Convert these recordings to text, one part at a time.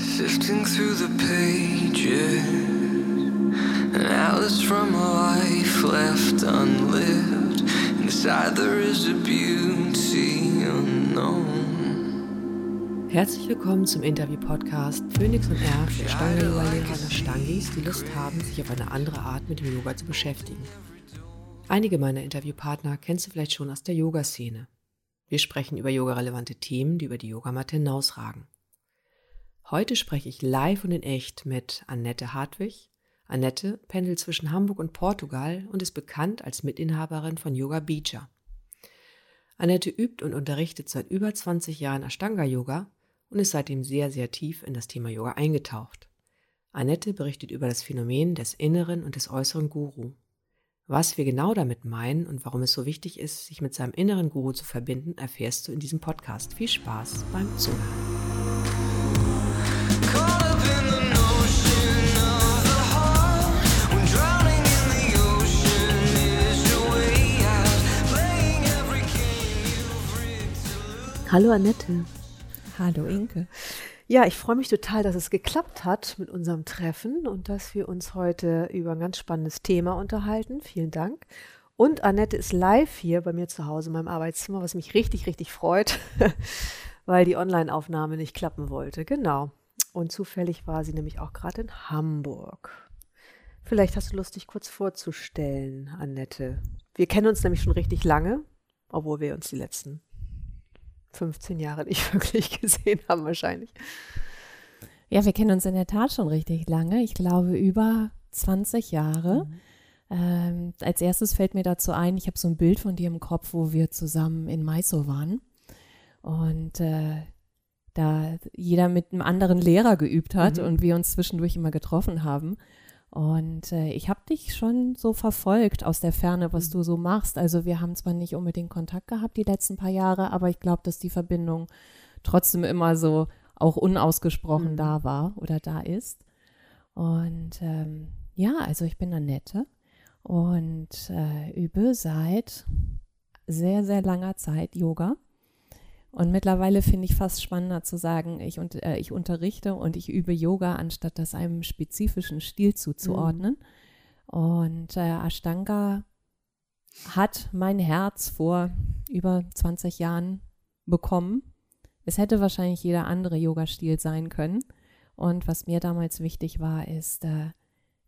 Sifting through the pages, atlas from a life left unlived. Inside there is a beauty unknown. Herzlich willkommen zum Interview-Podcast Phoenix und R für Stange-Yoga-Lehrer und Stangis, die Lust haben, sich auf eine andere Art mit dem Yoga zu beschäftigen. Einige meiner Interviewpartner kennst du vielleicht schon aus der Yoga-Szene. Wir sprechen über yogarelevante Themen, die über die Yogamatte hinausragen. Heute spreche ich live und in echt mit Annette Hartwig. Annette pendelt zwischen Hamburg und Portugal und ist bekannt als Mitinhaberin von Yoga Beacher. Annette übt und unterrichtet seit über 20 Jahren Ashtanga-Yoga und ist seitdem sehr, sehr tief in das Thema Yoga eingetaucht. Annette berichtet über das Phänomen des inneren und des äußeren Guru. Was wir genau damit meinen und warum es so wichtig ist, sich mit seinem inneren Guru zu verbinden, erfährst du in diesem Podcast. Viel Spaß beim Zuhören. Hallo Annette. Hallo Inke. Ja, ich freue mich total, dass es geklappt hat mit unserem Treffen und dass wir uns heute über ein ganz spannendes Thema unterhalten. Vielen Dank. Und Annette ist live hier bei mir zu Hause in meinem Arbeitszimmer, was mich richtig, richtig freut, weil die Online-Aufnahme nicht klappen wollte. Genau. Und zufällig war sie nämlich auch gerade in Hamburg. Vielleicht hast du Lust, dich kurz vorzustellen, Annette. Wir kennen uns nämlich schon richtig lange, obwohl wir uns die letzten 15 Jahre nicht wirklich gesehen haben, wahrscheinlich. Ja, wir kennen uns in der Tat schon richtig lange. Ich glaube über 20 Jahre. Ähm, als erstes fällt mir dazu ein, ich habe so ein Bild von dir im Kopf, wo wir zusammen in Maiso waren. Und äh, da jeder mit einem anderen Lehrer geübt hat Mhm. und wir uns zwischendurch immer getroffen haben. Und äh, ich habe dich schon so verfolgt aus der Ferne, was du so machst. Also wir haben zwar nicht unbedingt Kontakt gehabt die letzten paar Jahre, aber ich glaube, dass die Verbindung trotzdem immer so auch unausgesprochen Mhm. da war oder da ist. Und ähm, ja, also ich bin Annette und äh, übe seit sehr, sehr langer Zeit Yoga. Und mittlerweile finde ich fast spannender zu sagen, ich, und, äh, ich unterrichte und ich übe Yoga, anstatt das einem spezifischen Stil zuzuordnen. Und äh, Ashtanga hat mein Herz vor über 20 Jahren bekommen. Es hätte wahrscheinlich jeder andere Yoga-Stil sein können. Und was mir damals wichtig war, ist, äh,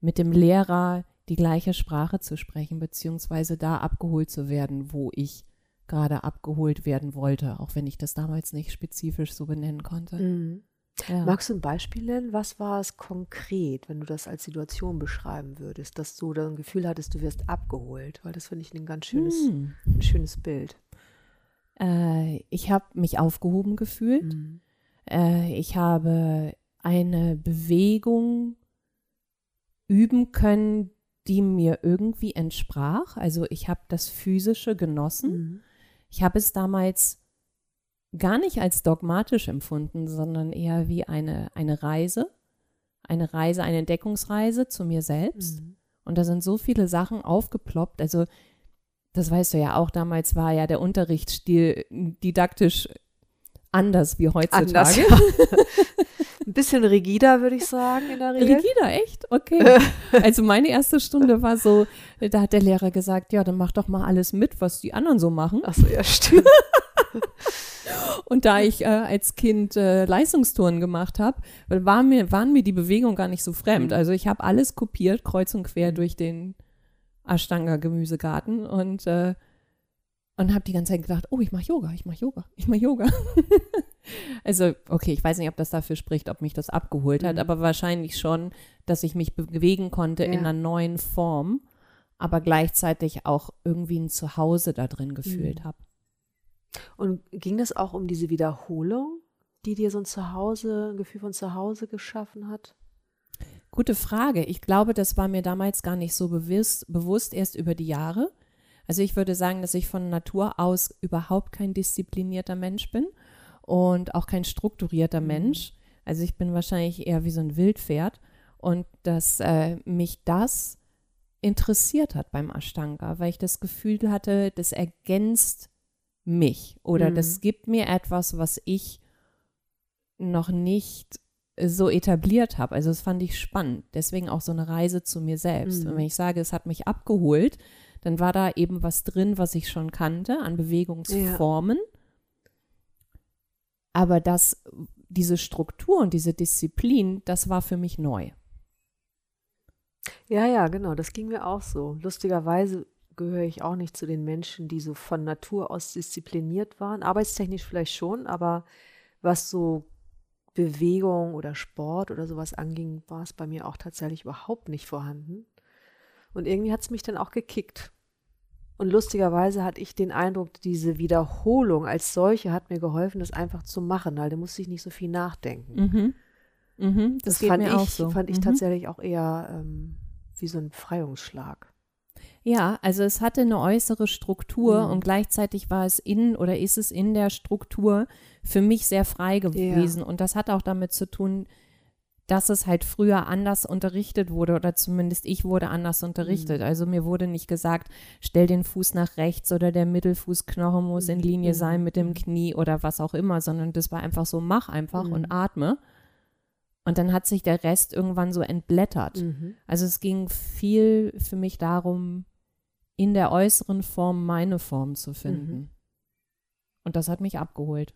mit dem Lehrer die gleiche Sprache zu sprechen, beziehungsweise da abgeholt zu werden, wo ich gerade abgeholt werden wollte, auch wenn ich das damals nicht spezifisch so benennen konnte. Mhm. Ja. Magst du ein Beispiel nennen? Was war es konkret, wenn du das als Situation beschreiben würdest, dass du dann ein Gefühl hattest, du wirst abgeholt? Weil das finde ich ein ganz schönes, Hm. ein schönes Bild. Äh, ich habe mich aufgehoben gefühlt. Mhm. Äh, ich habe eine Bewegung üben können, die mir irgendwie entsprach. Also ich habe das Physische genossen. Mhm. Ich habe es damals gar nicht als dogmatisch empfunden, sondern eher wie eine, eine Reise. Eine Reise, eine Entdeckungsreise zu mir selbst. Mhm. Und da sind so viele Sachen aufgeploppt. Also, das weißt du ja auch, damals war ja der Unterrichtsstil didaktisch anders wie heutzutage. Anders. Ja. Ein bisschen rigider, würde ich sagen, in der Regel. Rigida, echt? Okay. Also meine erste Stunde war so, da hat der Lehrer gesagt, ja, dann mach doch mal alles mit, was die anderen so machen. Achso, ja, stimmt. Und da ich äh, als Kind äh, Leistungsturnen gemacht habe, war mir, waren mir die Bewegungen gar nicht so fremd. Mhm. Also ich habe alles kopiert, kreuz und quer durch den Ashtanga-Gemüsegarten und, äh, und habe die ganze Zeit gedacht, oh, ich mache Yoga, ich mache Yoga, ich mache Yoga. also, okay, ich weiß nicht, ob das dafür spricht, ob mich das abgeholt hat, Mhm. aber wahrscheinlich schon, dass ich mich bewegen konnte in Ja. einer neuen Form, aber gleichzeitig auch irgendwie ein Zuhause da drin gefühlt Mhm. habe. Und ging es auch um diese Wiederholung, die dir so ein Zuhause, ein Gefühl von Zuhause geschaffen hat? Gute Frage. Ich glaube, das war mir damals gar nicht so bewusst, bewusst erst über die Jahre. Also ich würde sagen, dass ich von Natur aus überhaupt kein disziplinierter Mensch bin und auch kein strukturierter Mhm. Mensch. Also ich bin wahrscheinlich eher wie so ein Wildpferd und dass äh, mich das interessiert hat beim Ashtanga, weil ich das Gefühl hatte, das ergänzt mich oder Mhm. das gibt mir etwas, was ich noch nicht so etabliert habe. Also das fand ich spannend. Deswegen auch so eine Reise zu mir selbst. Mhm. Und wenn ich sage, es hat mich abgeholt, dann war da eben was drin, was ich schon kannte an Bewegungsformen. Aber das, diese Struktur und diese Disziplin, das war für mich neu. Ja, ja, genau, das ging mir auch so. Lustigerweise gehöre ich auch nicht zu den Menschen, die so von Natur aus diszipliniert waren. Arbeitstechnisch vielleicht schon, aber was so Bewegung oder Sport oder sowas anging, war es bei mir auch tatsächlich überhaupt nicht vorhanden. Und irgendwie hat es mich dann auch gekickt. Und lustigerweise hatte ich den Eindruck, diese Wiederholung als solche hat mir geholfen, das einfach zu machen, weil da musste ich nicht so viel nachdenken. Mhm. Mhm, das, Das, fand, ich, so. fand ich Mhm. tatsächlich auch eher ähm, wie so ein Befreiungsschlag. Ja, also es hatte eine äußere Struktur Mhm. und gleichzeitig war es in oder ist es in der Struktur für mich sehr frei gewesen. Und das hat auch damit zu tun, dass es halt früher anders unterrichtet wurde oder zumindest ich wurde anders unterrichtet. Mhm. Also mir wurde nicht gesagt, stell den Fuß nach rechts oder der Mittelfußknochen muss in Linie Mhm. sein mit dem Knie oder was auch immer, sondern das war einfach so, mach einfach Mhm. und atme. Und dann hat sich der Rest irgendwann so entblättert. Mhm. Also es ging viel für mich darum, in der äußeren Form meine Form zu finden. Mhm. Und das hat mich abgeholt.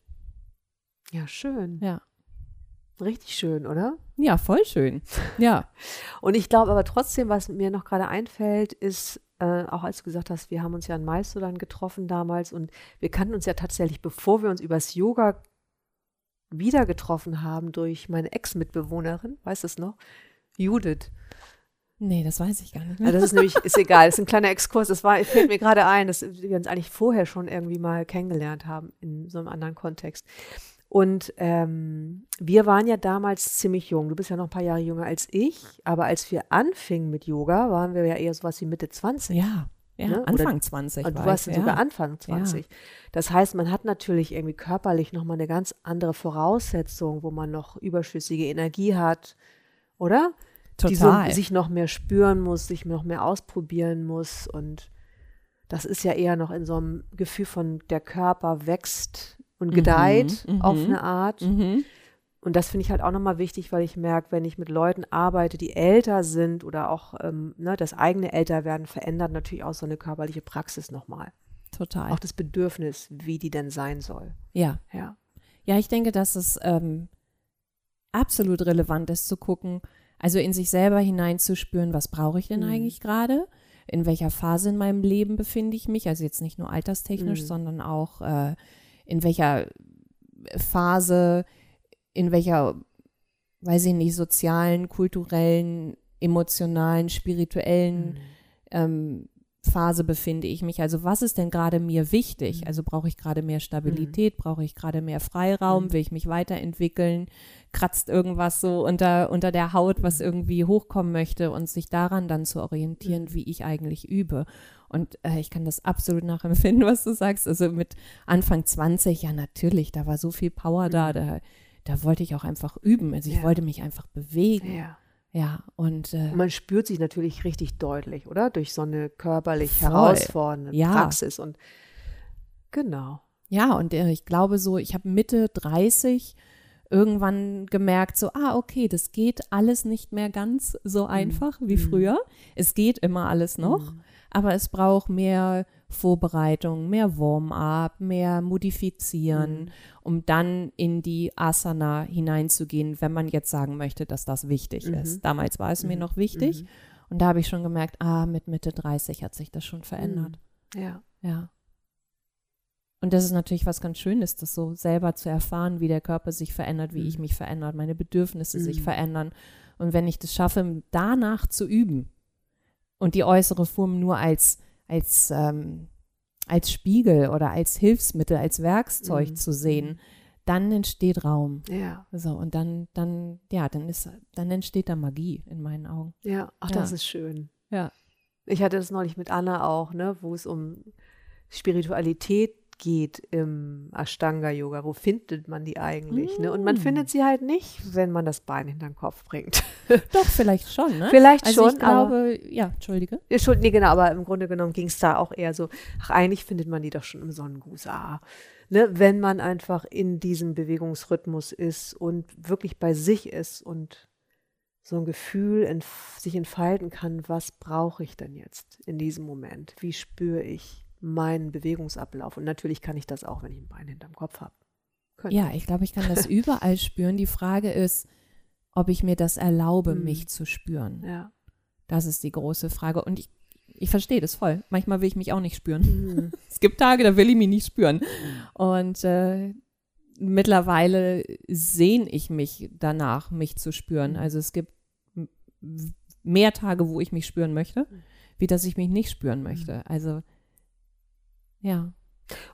Ja, schön. Ja. Richtig schön, oder? Ja, voll schön. Ja. Und ich glaube aber trotzdem, was mir noch gerade einfällt, ist, äh, auch als du gesagt hast, wir haben uns ja in Maisto dann getroffen damals und wir kannten uns ja tatsächlich, bevor wir uns übers Yoga wieder getroffen haben, durch meine Ex-Mitbewohnerin, weißt du es noch? Judith. Nee, das weiß ich gar nicht mehr. Ja, das ist nämlich, ist egal, das ist ein kleiner Exkurs. Das war, fällt mir gerade ein, dass wir uns eigentlich vorher schon irgendwie mal kennengelernt haben in so einem anderen Kontext. Und ähm, wir waren ja damals ziemlich jung. Du bist ja noch ein paar Jahre jünger als ich, aber als wir anfingen mit Yoga, waren wir ja eher sowas wie Mitte 20. Ja, ja Ne? Anfang 20 Und du war warst ja. sogar Anfang 20. Das heißt, man hat natürlich irgendwie körperlich nochmal eine ganz andere Voraussetzung, wo man noch überschüssige Energie hat, oder? Die so, Total. sich noch mehr spüren muss, sich noch mehr ausprobieren muss. Und das ist ja eher noch in so einem Gefühl von, der Körper wächst und gedeiht mhm. auf eine Art. mhm. Und das finde ich halt auch nochmal wichtig, weil ich merke, wenn ich mit Leuten arbeite, die älter sind oder auch ähm, ne, das eigene Älterwerden verändert natürlich auch so eine körperliche Praxis nochmal. Total. Auch das Bedürfnis, wie die denn sein soll. ja. Ja. Ja, ich denke, dass es ähm, absolut relevant ist zu gucken, also in sich selber hineinzuspüren, was brauche ich denn Mhm. eigentlich gerade? In welcher Phase in meinem Leben befinde ich mich? Also jetzt nicht nur alterstechnisch, Mhm. sondern auch äh, in welcher Phase, in welcher, weiß ich nicht, sozialen, kulturellen, emotionalen, spirituellen Mhm. ähm, Phase befinde ich mich? Also was ist denn gerade mir wichtig? Mhm. Also brauche ich gerade mehr Stabilität? Brauche ich gerade mehr Freiraum? Mhm. Will ich mich weiterentwickeln? Kratzt irgendwas so unter, unter der Haut, was irgendwie hochkommen möchte und sich daran dann zu orientieren, wie ich eigentlich übe? Und äh, ich kann das absolut nachempfinden, was du sagst. Also mit Anfang 20, ja natürlich, da war so viel Power da, Mhm. da, da wollte ich auch einfach üben. Also ich Ja. wollte mich einfach bewegen. ja. Ja, und äh, Und man spürt sich natürlich richtig deutlich, oder? Durch so eine körperlich Voll. herausfordernde Ja. Praxis. Und genau. Ja, und äh, ich glaube so, ich habe Mitte 30 irgendwann gemerkt, so, ah, okay, das geht alles nicht mehr ganz so einfach wie Mhm. früher. Es geht immer alles noch, Mhm. aber es braucht mehr Vorbereitung, mehr Warm-up, mehr Modifizieren, Mhm. um dann in die Asana hineinzugehen, wenn man jetzt sagen möchte, dass das wichtig Mhm. ist. Damals war es mir Mhm. noch wichtig Mhm. und da habe ich schon gemerkt, ah, mit Mitte 30 hat sich das schon verändert. Ja. Ja. Und das ist natürlich was ganz Schönes, das so selber zu erfahren, wie der Körper sich verändert, wie ich Mhm. mich verändert, meine Bedürfnisse sich Mhm. verändern. Und wenn ich das schaffe, danach zu üben und die äußere Form nur als, als, ähm, als Spiegel oder als Hilfsmittel, als Werkzeug Mhm. zu sehen, dann entsteht Raum. Ja. So, und dann, dann, ja, dann ist, dann entsteht da Magie in meinen Augen. Ja. Ach, Ja. das ist schön. Ja. Ich hatte das neulich mit Anna auch, ne, wo es um Spiritualität geht im Ashtanga-Yoga. Wo findet man die eigentlich? Ne? Und man Mm. findet sie halt nicht, wenn man das Bein hinter den Kopf bringt. Doch, vielleicht schon, ne? Vielleicht Also schon, ich glaube, ja, Entschuldige. aber, nee, genau, aber im Grunde genommen ging es da auch eher so, ach, eigentlich findet man die doch schon im Sonnengruß. Ah, ne, wenn man einfach in diesem Bewegungsrhythmus ist und wirklich bei sich ist und so ein Gefühl entf sich entfalten kann, was brauche ich denn jetzt in diesem Moment? Wie spüre ich meinen Bewegungsablauf? Und natürlich kann ich das auch, wenn ich ein Bein hinterm Kopf habe. Könnte Ja, ich glaube, ich kann das überall spüren. Die Frage ist, ob ich mir das erlaube, Mhm. mich zu spüren. Ja. Das ist die große Frage. Und ich, ich verstehe das voll. Manchmal will ich mich auch nicht spüren. Mhm. Es gibt Tage, da will ich mich nicht spüren. Und äh, mittlerweile sehne ich mich danach, mich zu spüren. Mhm. Also es gibt mehr Tage, wo ich mich spüren möchte, Mhm. wie dass ich mich nicht spüren möchte. Also ja.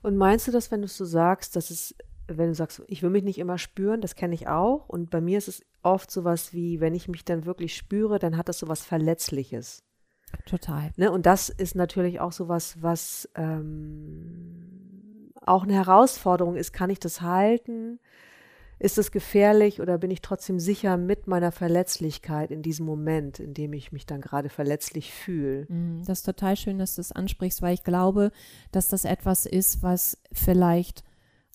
Und meinst du das, wenn du es so sagst, dass es, wenn du sagst, ich will mich nicht immer spüren, das kenne ich auch. Und bei mir ist es oft sowas wie, wenn ich mich dann wirklich spüre, dann hat das sowas Verletzliches. Total. Ne? Und das ist natürlich auch sowas, was ähm, auch eine Herausforderung ist. Kann ich das halten? Ist es gefährlich oder bin ich trotzdem sicher mit meiner Verletzlichkeit in diesem Moment, in dem ich mich dann gerade verletzlich fühle? Mm, Das ist total schön, dass du das ansprichst, weil ich glaube, dass das etwas ist, was vielleicht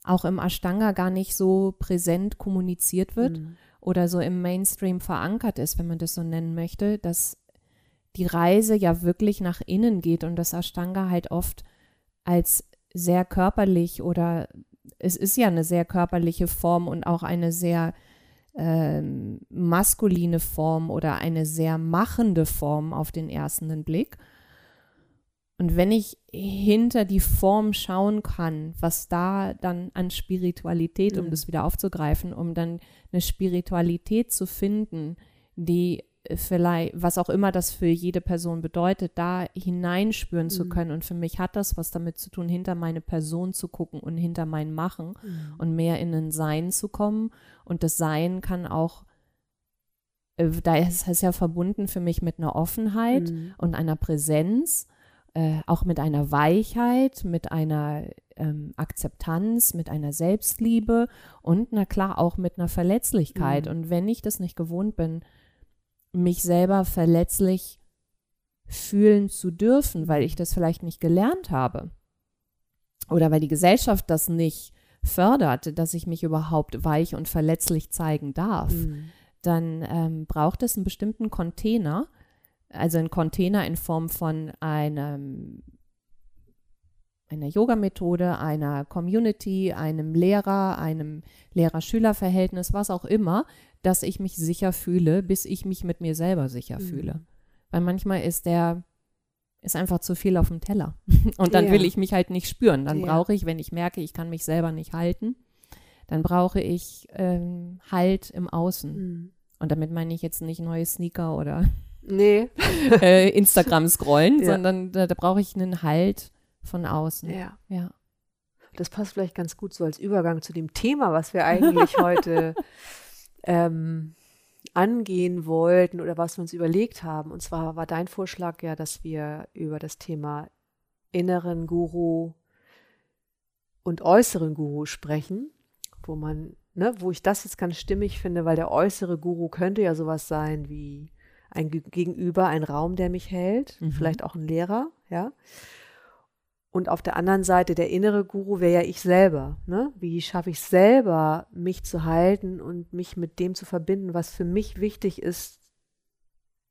auch im Ashtanga gar nicht so präsent kommuniziert wird Mhm. oder so im Mainstream verankert ist, wenn man das so nennen möchte, dass die Reise ja wirklich nach innen geht und das Ashtanga halt oft als sehr körperlich oder es ist ja eine sehr körperliche Form und auch eine sehr ähm, maskuline Form oder eine sehr machende Form auf den ersten Blick. Und wenn ich hinter die Form schauen kann, was da dann an Spiritualität, um Mhm. das wieder aufzugreifen, um dann eine Spiritualität zu finden, die vielleicht, was auch immer das für jede Person bedeutet, da hineinspüren zu Mhm. können. Und für mich hat das was damit zu tun, hinter meine Person zu gucken und hinter mein Machen Mhm. und mehr in ein Sein zu kommen. Und das Sein kann auch, äh, da ist es ja verbunden für mich mit einer Offenheit Mhm. und einer Präsenz, äh, auch mit einer Weichheit, mit einer ähm, Akzeptanz, mit einer Selbstliebe und na klar auch mit einer Verletzlichkeit. Mhm. Und wenn ich das nicht gewohnt bin, mich selber verletzlich fühlen zu dürfen, weil ich das vielleicht nicht gelernt habe oder weil die Gesellschaft das nicht fördert, dass ich mich überhaupt weich und verletzlich zeigen darf, Mhm. dann ähm, braucht es einen bestimmten Container, also einen Container in Form von einem, einer Yoga-Methode, einer Community, einem Lehrer, einem Lehrer-Schüler-Verhältnis, was auch immer, dass ich mich sicher fühle, bis ich mich mit mir selber sicher Mhm. fühle. Weil manchmal ist der ist einfach zu viel auf dem Teller. Und dann Ja. will ich mich halt nicht spüren. Dann Ja. brauche ich, wenn ich merke, ich kann mich selber nicht halten, dann brauche ich ähm, Halt im Außen. Mhm. Und damit meine ich jetzt nicht neue Sneaker oder Nee. äh, Instagram scrollen, Ja. sondern da, da brauche ich einen Halt von außen. Ja. Ja. Das passt vielleicht ganz gut so als Übergang zu dem Thema, was wir eigentlich heute ähm, angehen wollten oder was wir uns überlegt haben. Und zwar war dein Vorschlag ja, dass wir über das Thema inneren Guru und äußeren Guru sprechen, wo man, ne, wo ich das jetzt ganz stimmig finde, weil der äußere Guru könnte ja sowas sein wie ein Ge- Gegenüber, ein Raum, der mich hält, Mhm. vielleicht auch ein Lehrer, ja. Und auf der anderen Seite, der innere Guru wäre ja ich selber. Ne? Wie schaffe ich selber, mich zu halten und mich mit dem zu verbinden, was für mich wichtig ist,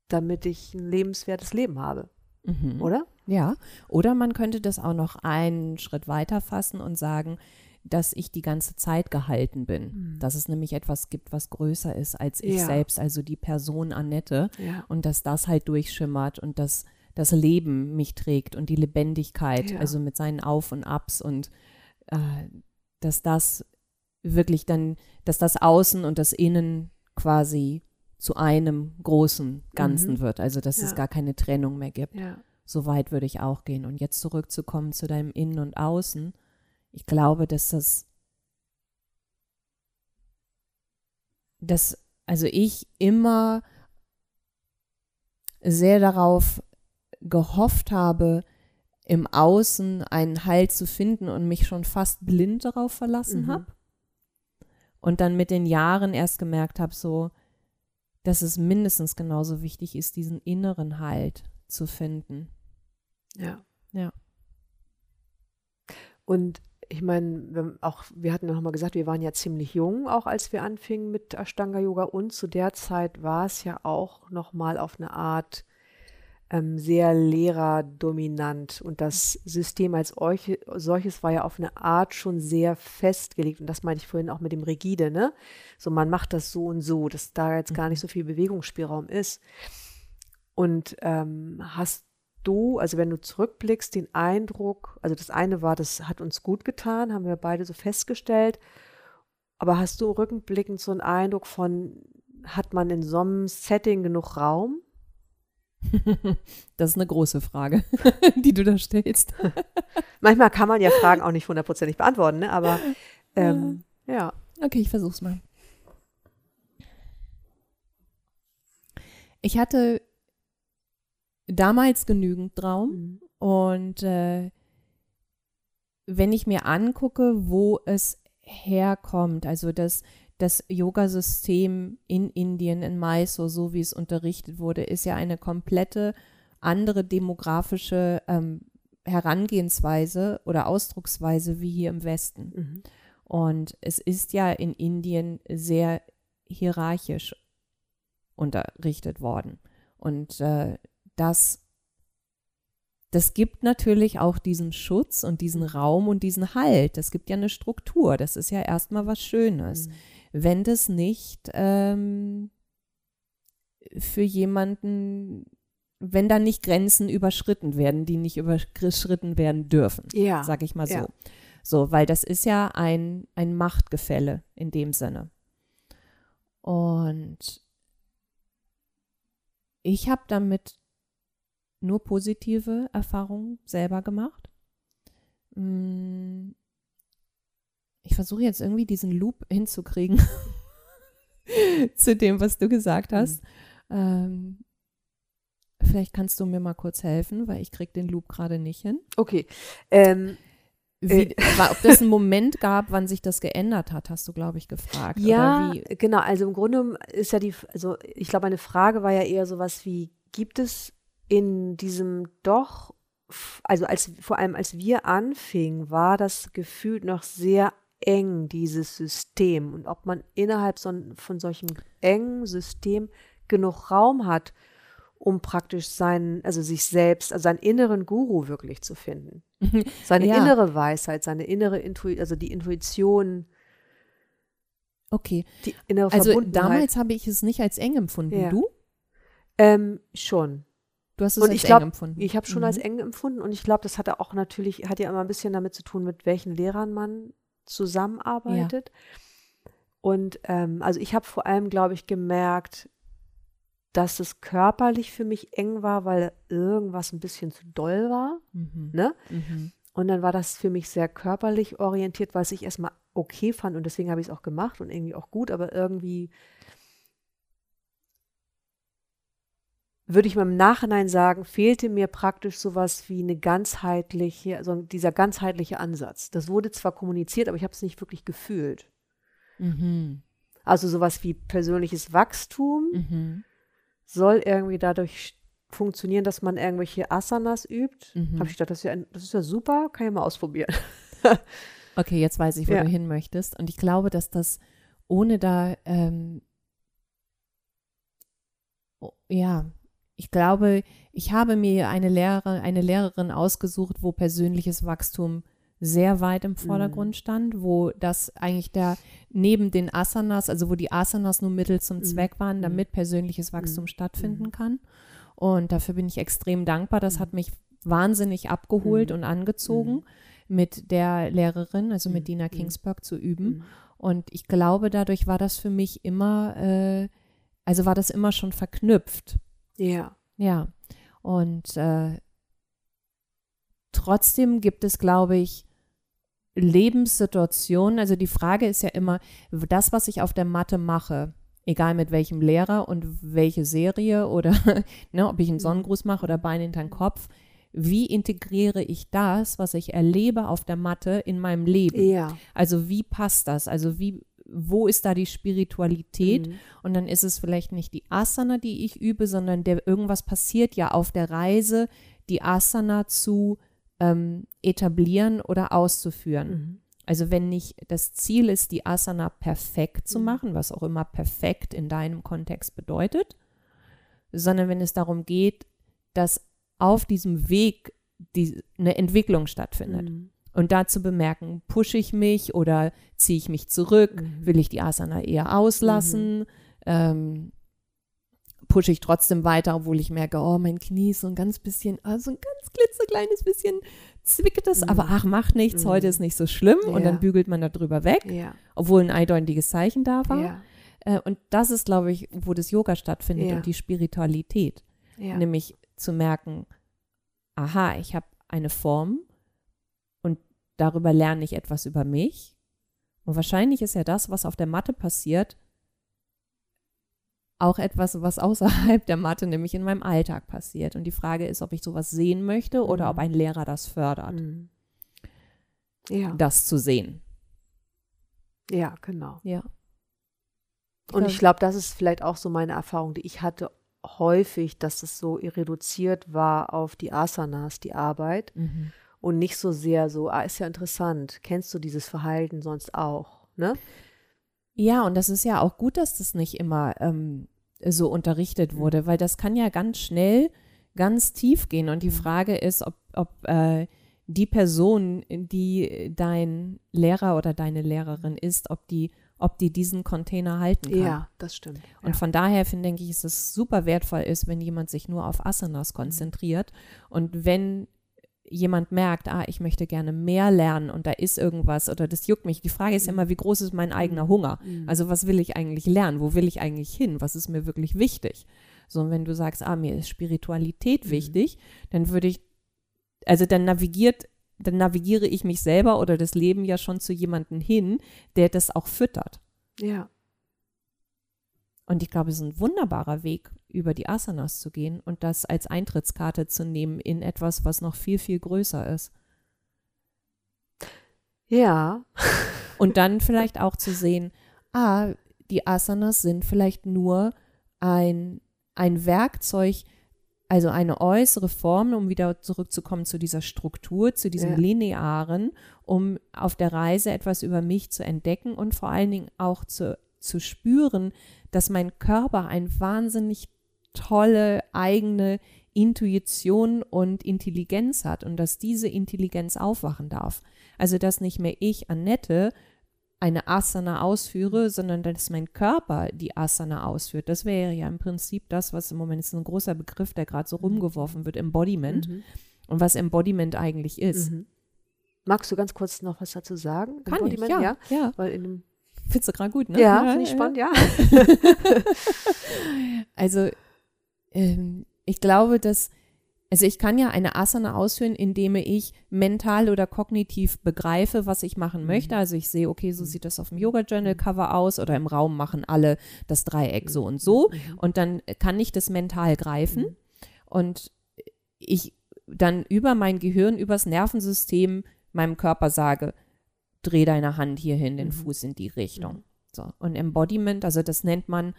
damit ich ein lebenswertes Leben habe, Mhm. oder? Ja, oder man könnte das auch noch einen Schritt weiter fassen und sagen, dass ich die ganze Zeit gehalten bin. Mhm. Dass es nämlich etwas gibt, was größer ist als ich Ja. selbst, also die Person Annette. Ja. Und dass das halt durchschimmert und dass das Leben mich trägt und die Lebendigkeit, Ja. also mit seinen Auf und Abs und äh, dass das wirklich dann, dass das Außen und das Innen quasi zu einem großen Ganzen Mhm. wird. Also dass es Ja. gar keine Trennung mehr gibt. Ja. So weit würde ich auch gehen. Und jetzt zurückzukommen zu deinem Innen und Außen. Ich glaube, dass das, dass, also ich immer sehr darauf gehofft habe, im Außen einen Halt zu finden und mich schon fast blind darauf verlassen Mhm. habe. Und dann mit den Jahren erst gemerkt habe, so, dass es mindestens genauso wichtig ist, diesen inneren Halt zu finden. Ja. Ja. Und ich meine, wir, auch wir hatten ja noch mal gesagt, wir waren ja ziemlich jung, auch als wir anfingen mit Ashtanga Yoga und zu der Zeit war es ja auch noch mal auf eine Art ähm, sehr lehrerdominant und das System als solches war ja auf eine Art schon sehr festgelegt und das meinte ich vorhin auch mit dem rigide, ne? So man macht das so und so, dass da jetzt gar nicht so viel Bewegungsspielraum ist. Und ähm, hast du, also wenn du zurückblickst, den Eindruck, also das eine war, das hat uns gut getan, haben wir beide so festgestellt, aber hast du rückblickend so einen Eindruck von, hat man in so einem Setting genug Raum? Das ist eine große Frage, die du da stellst. Manchmal kann man ja Fragen auch nicht hundertprozentig beantworten, ne? aber ähm, ja. Okay, ich versuch's mal. Ich hatte damals genügend Raum Mhm. und äh, wenn ich mir angucke, wo es herkommt, also das, das Yoga-System in Indien, in Mysore, so wie es unterrichtet wurde, ist ja eine komplette andere demografische ähm, Herangehensweise oder Ausdrucksweise wie hier im Westen. Mhm. Und es ist ja in Indien sehr hierarchisch unterrichtet worden. Und äh, das, das gibt natürlich auch diesen Schutz und diesen Raum und diesen Halt. Das gibt ja eine Struktur. Das ist ja erstmal was Schönes. Mhm. Wenn das nicht ähm, für jemanden, wenn da nicht Grenzen überschritten werden, die nicht überschritten werden dürfen Ja. sag ich mal so. ja. So, weil das ist ja ein, ein Machtgefälle in dem Sinne. Und ich habe damit nur positive Erfahrungen selber gemacht. Mm, Ich versuche jetzt irgendwie diesen Loop hinzukriegen zu dem, was du gesagt hast. Ähm, vielleicht kannst du mir mal kurz helfen, weil ich krieg den Loop gerade nicht hin. Okay. Ähm, Wie, war, ob das einen Moment gab, wann sich das geändert hat, hast du, glaube ich, gefragt. Ja, genau. Also im Grunde ist ja die, also ich glaube, eine Frage war ja eher sowas wie, gibt es in diesem doch, also als, vor allem als wir anfingen, war das Gefühl noch sehr eng, dieses System. Und ob man innerhalb so, von solchem engen System genug Raum hat, um praktisch seinen, also sich selbst, also seinen inneren Guru wirklich zu finden. Seine Ja. innere Weisheit, seine innere Intuition, also die Intuition, Okay, die innere also damals habe ich es nicht als eng empfunden. Ja. Du? Ähm, schon. Du hast es Und als ich glaube, eng empfunden. ich habe schon Mhm. als eng empfunden und ich glaube, das hatte auch natürlich, hat ja immer ein bisschen damit zu tun, mit welchen Lehrern man zusammenarbeitet. Und ähm, also ich habe vor allem, glaube ich, gemerkt, dass es körperlich für mich eng war, weil irgendwas ein bisschen zu doll war. Mhm. Ne? Mhm. Und dann war das für mich sehr körperlich orientiert, was ich erstmal okay fand und deswegen habe ich es auch gemacht und irgendwie auch gut, aber irgendwie würde ich mal im Nachhinein sagen, fehlte mir praktisch sowas wie eine ganzheitliche, also dieser ganzheitliche Ansatz. Das wurde zwar kommuniziert, aber ich habe es nicht wirklich gefühlt. Mhm. Also sowas wie persönliches Wachstum Mhm. soll irgendwie dadurch funktionieren, dass man irgendwelche Asanas übt. Mhm. Habe ich gedacht, das ist, ja, das ist ja super, kann ich mal ausprobieren. Okay, jetzt weiß ich, wo Ja. du hin möchtest. Und ich glaube, dass das ohne da, ähm, ja, ich glaube, ich habe mir eine Lehrer, eine Lehrerin ausgesucht, wo persönliches Wachstum sehr weit im Vordergrund stand, wo das eigentlich der neben den Asanas, also wo die Asanas nur Mittel zum Zweck waren, damit persönliches Wachstum stattfinden kann. Und dafür bin ich extrem dankbar. Das hat mich wahnsinnig abgeholt und angezogen, mit der Lehrerin, also mit Dina Kingsburg, zu üben. Und ich glaube, dadurch war das für mich immer, äh, also war das immer schon verknüpft. Ja. Ja. Und äh, trotzdem gibt es, glaube ich, Lebenssituationen. Also die Frage ist ja immer, das, was ich auf der Matte mache, egal mit welchem Lehrer und welche Serie oder ne, ob ich einen Sonnengruß mache oder Bein hinter den Kopf, wie integriere ich das, was ich erlebe auf der Matte in meinem Leben? Ja. Also wie passt das? Also wie, wo ist da die Spiritualität? Mhm. Und dann ist es vielleicht nicht die Asana, die ich übe, sondern der, irgendwas passiert ja auf der Reise, die Asana zu ähm, etablieren oder auszuführen. Mhm. Also wenn nicht das Ziel ist, die Asana perfekt zu Mhm. machen, was auch immer perfekt in deinem Kontext bedeutet, sondern wenn es darum geht, dass auf diesem Weg die, eine Entwicklung stattfindet. Mhm. Und dazu bemerken, pushe ich mich oder ziehe ich mich zurück? Mhm. Will ich die Asana eher auslassen? Ähm, pushe ich trotzdem weiter, obwohl ich merke, oh, mein Knie ist so ein ganz bisschen, ah, so ein ganz klitzekleines bisschen zwickt es, Mhm. aber ach, macht nichts, Mhm. heute ist nicht so schlimm und Ja. dann bügelt man da drüber weg, Ja, obwohl ein eindeutiges Zeichen da war. ja, Äh, und das ist, glaube ich, wo das Yoga stattfindet und die Spiritualität. Nämlich zu merken, aha, ich habe eine Form und darüber lerne ich etwas über mich. Und wahrscheinlich ist ja das, was auf der Matte passiert, auch etwas, was außerhalb der Matte, nämlich in meinem Alltag passiert. Und die Frage ist, ob ich sowas sehen möchte oder Mhm. ob ein Lehrer das fördert, Mhm. Ja, das zu sehen. ja, genau. Ja. Und ich glaube, das ist vielleicht auch so meine Erfahrung, die ich hatte häufig, dass es so reduziert war auf die Asanas, die Arbeit Mhm. Und nicht so sehr so, ah, ist ja interessant, kennst du dieses Verhalten sonst auch, ne? Ja, und das ist ja auch gut, dass das nicht immer ähm, so unterrichtet Mhm. wurde, weil das kann ja ganz schnell ganz tief gehen. Und die Mhm. Frage ist, ob, ob äh, die Person, die dein Lehrer oder deine Lehrerin ist, ob die, ob die diesen Container halten kann. Ja, das stimmt. Und von daher finde denke ich, ist es super wertvoll ist, wenn jemand sich nur auf Asanas konzentriert und wenn jemand merkt, ah, ich möchte gerne mehr lernen und da ist irgendwas oder das juckt mich. Die Frage ist ja immer, wie groß ist mein eigener Hunger? Mhm. Also was will ich eigentlich lernen? Wo will ich eigentlich hin? Was ist mir wirklich wichtig? So, und wenn du sagst, ah, mir ist Spiritualität Mhm. wichtig, dann würde ich, also dann navigiert, dann navigiere ich mich selber oder das Leben ja schon zu jemandem hin, der das auch füttert. ja, Und ich glaube, es ist ein wunderbarer Weg, über die Asanas zu gehen und das als Eintrittskarte zu nehmen in etwas, was noch viel, viel größer ist. ja, Und dann vielleicht auch zu sehen, ah, die Asanas sind vielleicht nur ein, ein Werkzeug, also eine äußere Form, um wieder zurückzukommen zu dieser Struktur, zu diesem Ja. Linearen, um auf der Reise etwas über mich zu entdecken und vor allen Dingen auch zu, zu spüren, dass mein Körper eine wahnsinnig tolle eigene Intuition und Intelligenz hat und dass diese Intelligenz aufwachen darf. Also dass nicht mehr ich, Annette, eine Asana ausführe, sondern dass mein Körper die Asana ausführt. Das wäre ja im Prinzip das, was im Moment ist ein großer Begriff, der gerade so rumgeworfen wird, Embodiment. Mhm. Und was Embodiment eigentlich ist. Mhm. Magst du ganz kurz noch was dazu sagen? Kann ich, Embodiment, ja. ja. ja. Weil in dem, Findest du gerade gut, ne? ja, finde ich spannend, ja. Also, ähm, ich glaube, dass, also ich kann ja eine Asana ausführen, indem ich mental oder kognitiv begreife, was ich machen möchte. Also ich sehe, okay, so sieht das auf dem Yoga Journal Cover aus oder im Raum machen alle das Dreieck so und so. Und dann kann ich das mental greifen und ich dann über mein Gehirn, übers Nervensystem meinem Körper sage, dreh deine Hand hierhin, den Fuß in die Richtung. So. Und Embodiment, also das nennt man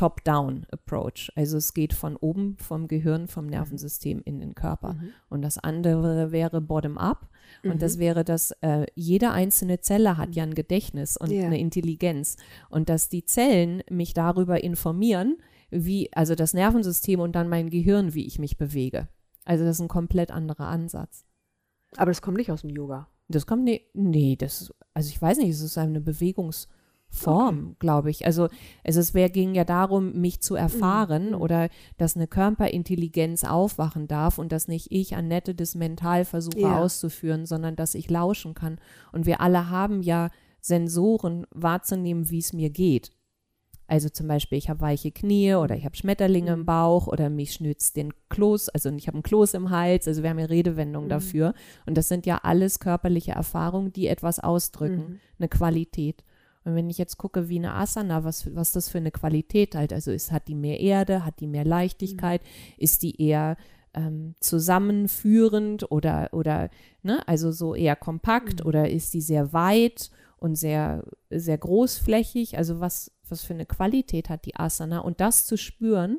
Top-Down-Approach. Also es geht von oben vom Gehirn, vom Nervensystem in den Körper. Und das andere wäre Bottom-up. Und das wäre, dass äh, jede einzelne Zelle hat ja ein Gedächtnis und Ja. eine Intelligenz. Und dass die Zellen mich darüber informieren, wie, also das Nervensystem und dann mein Gehirn, wie ich mich bewege. Also das ist ein komplett anderer Ansatz. Aber das kommt nicht aus dem Yoga. Das kommt, nee, nee, das, also ich weiß nicht, es ist eine Bewegungsform, glaube ich. Also, also es wär, ging ja darum, mich zu erfahren oder dass eine Körperintelligenz aufwachen darf und dass nicht ich, Annette, das mental versuche Ja. auszuführen, sondern dass ich lauschen kann. Und wir alle haben ja Sensoren wahrzunehmen, wie es mir geht. Also zum Beispiel, ich habe weiche Knie oder ich habe Schmetterlinge im Bauch oder mich schnürt den Kloß, also ich habe einen Kloß im Hals, also wir haben ja Redewendungen dafür. Und das sind ja alles körperliche Erfahrungen, die etwas ausdrücken, eine Qualität. Und wenn ich jetzt gucke, wie eine Asana, was, was das für eine Qualität halt, also ist, hat die mehr Erde, hat die mehr Leichtigkeit, ist die eher ähm, zusammenführend oder, oder ne, also so eher kompakt oder ist die sehr weit und sehr, sehr großflächig? Also was, was für eine Qualität hat die Asana? Und das zu spüren,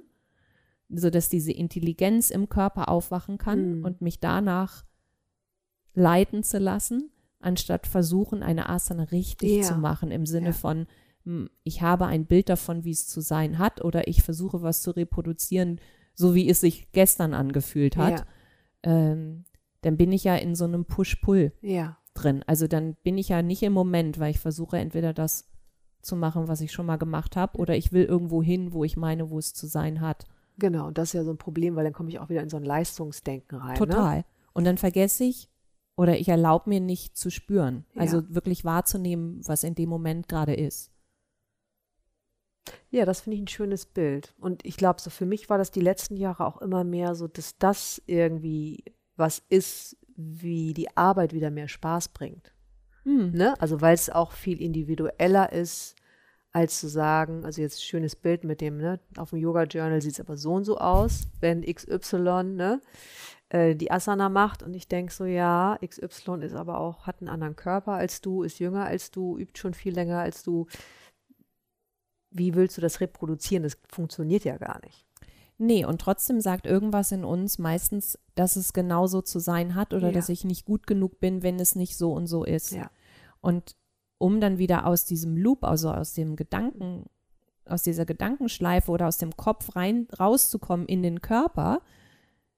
sodass diese Intelligenz im Körper aufwachen kann Mhm. und mich danach leiten zu lassen, anstatt versuchen, eine Asana richtig Ja. zu machen im Sinne Ja. von, hm, ich habe ein Bild davon, wie es zu sein hat, oder ich versuche was zu reproduzieren, so wie es sich gestern angefühlt hat, ähm, dann bin ich ja in so einem Push-Pull drin. Also dann bin ich ja nicht im Moment, weil ich versuche entweder das zu machen, was ich schon mal gemacht habe, oder ich will irgendwo hin, wo ich meine, wo es zu sein hat. genau. Und das ist ja so ein Problem, weil dann komme ich auch wieder in so ein Leistungsdenken rein. Ne? Total. Und dann vergesse ich oder ich erlaube mir nicht zu spüren. Ja. Also wirklich wahrzunehmen, was in dem Moment gerade ist. Ja, das finde ich ein schönes Bild. Und ich glaube, so für mich war das die letzten Jahre auch immer mehr so, dass das irgendwie was ist, wie die Arbeit wieder mehr Spaß bringt. Hm. Ne? Also weil es auch viel individueller ist, als zu sagen, also jetzt schönes Bild mit dem, ne, auf dem Yoga Journal sieht es aber so und so aus, wenn XY, ne, äh, die Asana macht und ich denke so, ja, XY ist aber auch, hat einen anderen Körper als du, ist jünger als du, übt schon viel länger als du. Wie willst du das reproduzieren? Das funktioniert ja gar nicht. Nee, und trotzdem sagt irgendwas in uns meistens, dass es genauso zu sein hat oder Ja. dass ich nicht gut genug bin, wenn es nicht so und so ist. Ja. Und um dann wieder aus diesem Loop, also aus dem Gedanken, aus dieser Gedankenschleife oder aus dem Kopf rein rauszukommen in den Körper,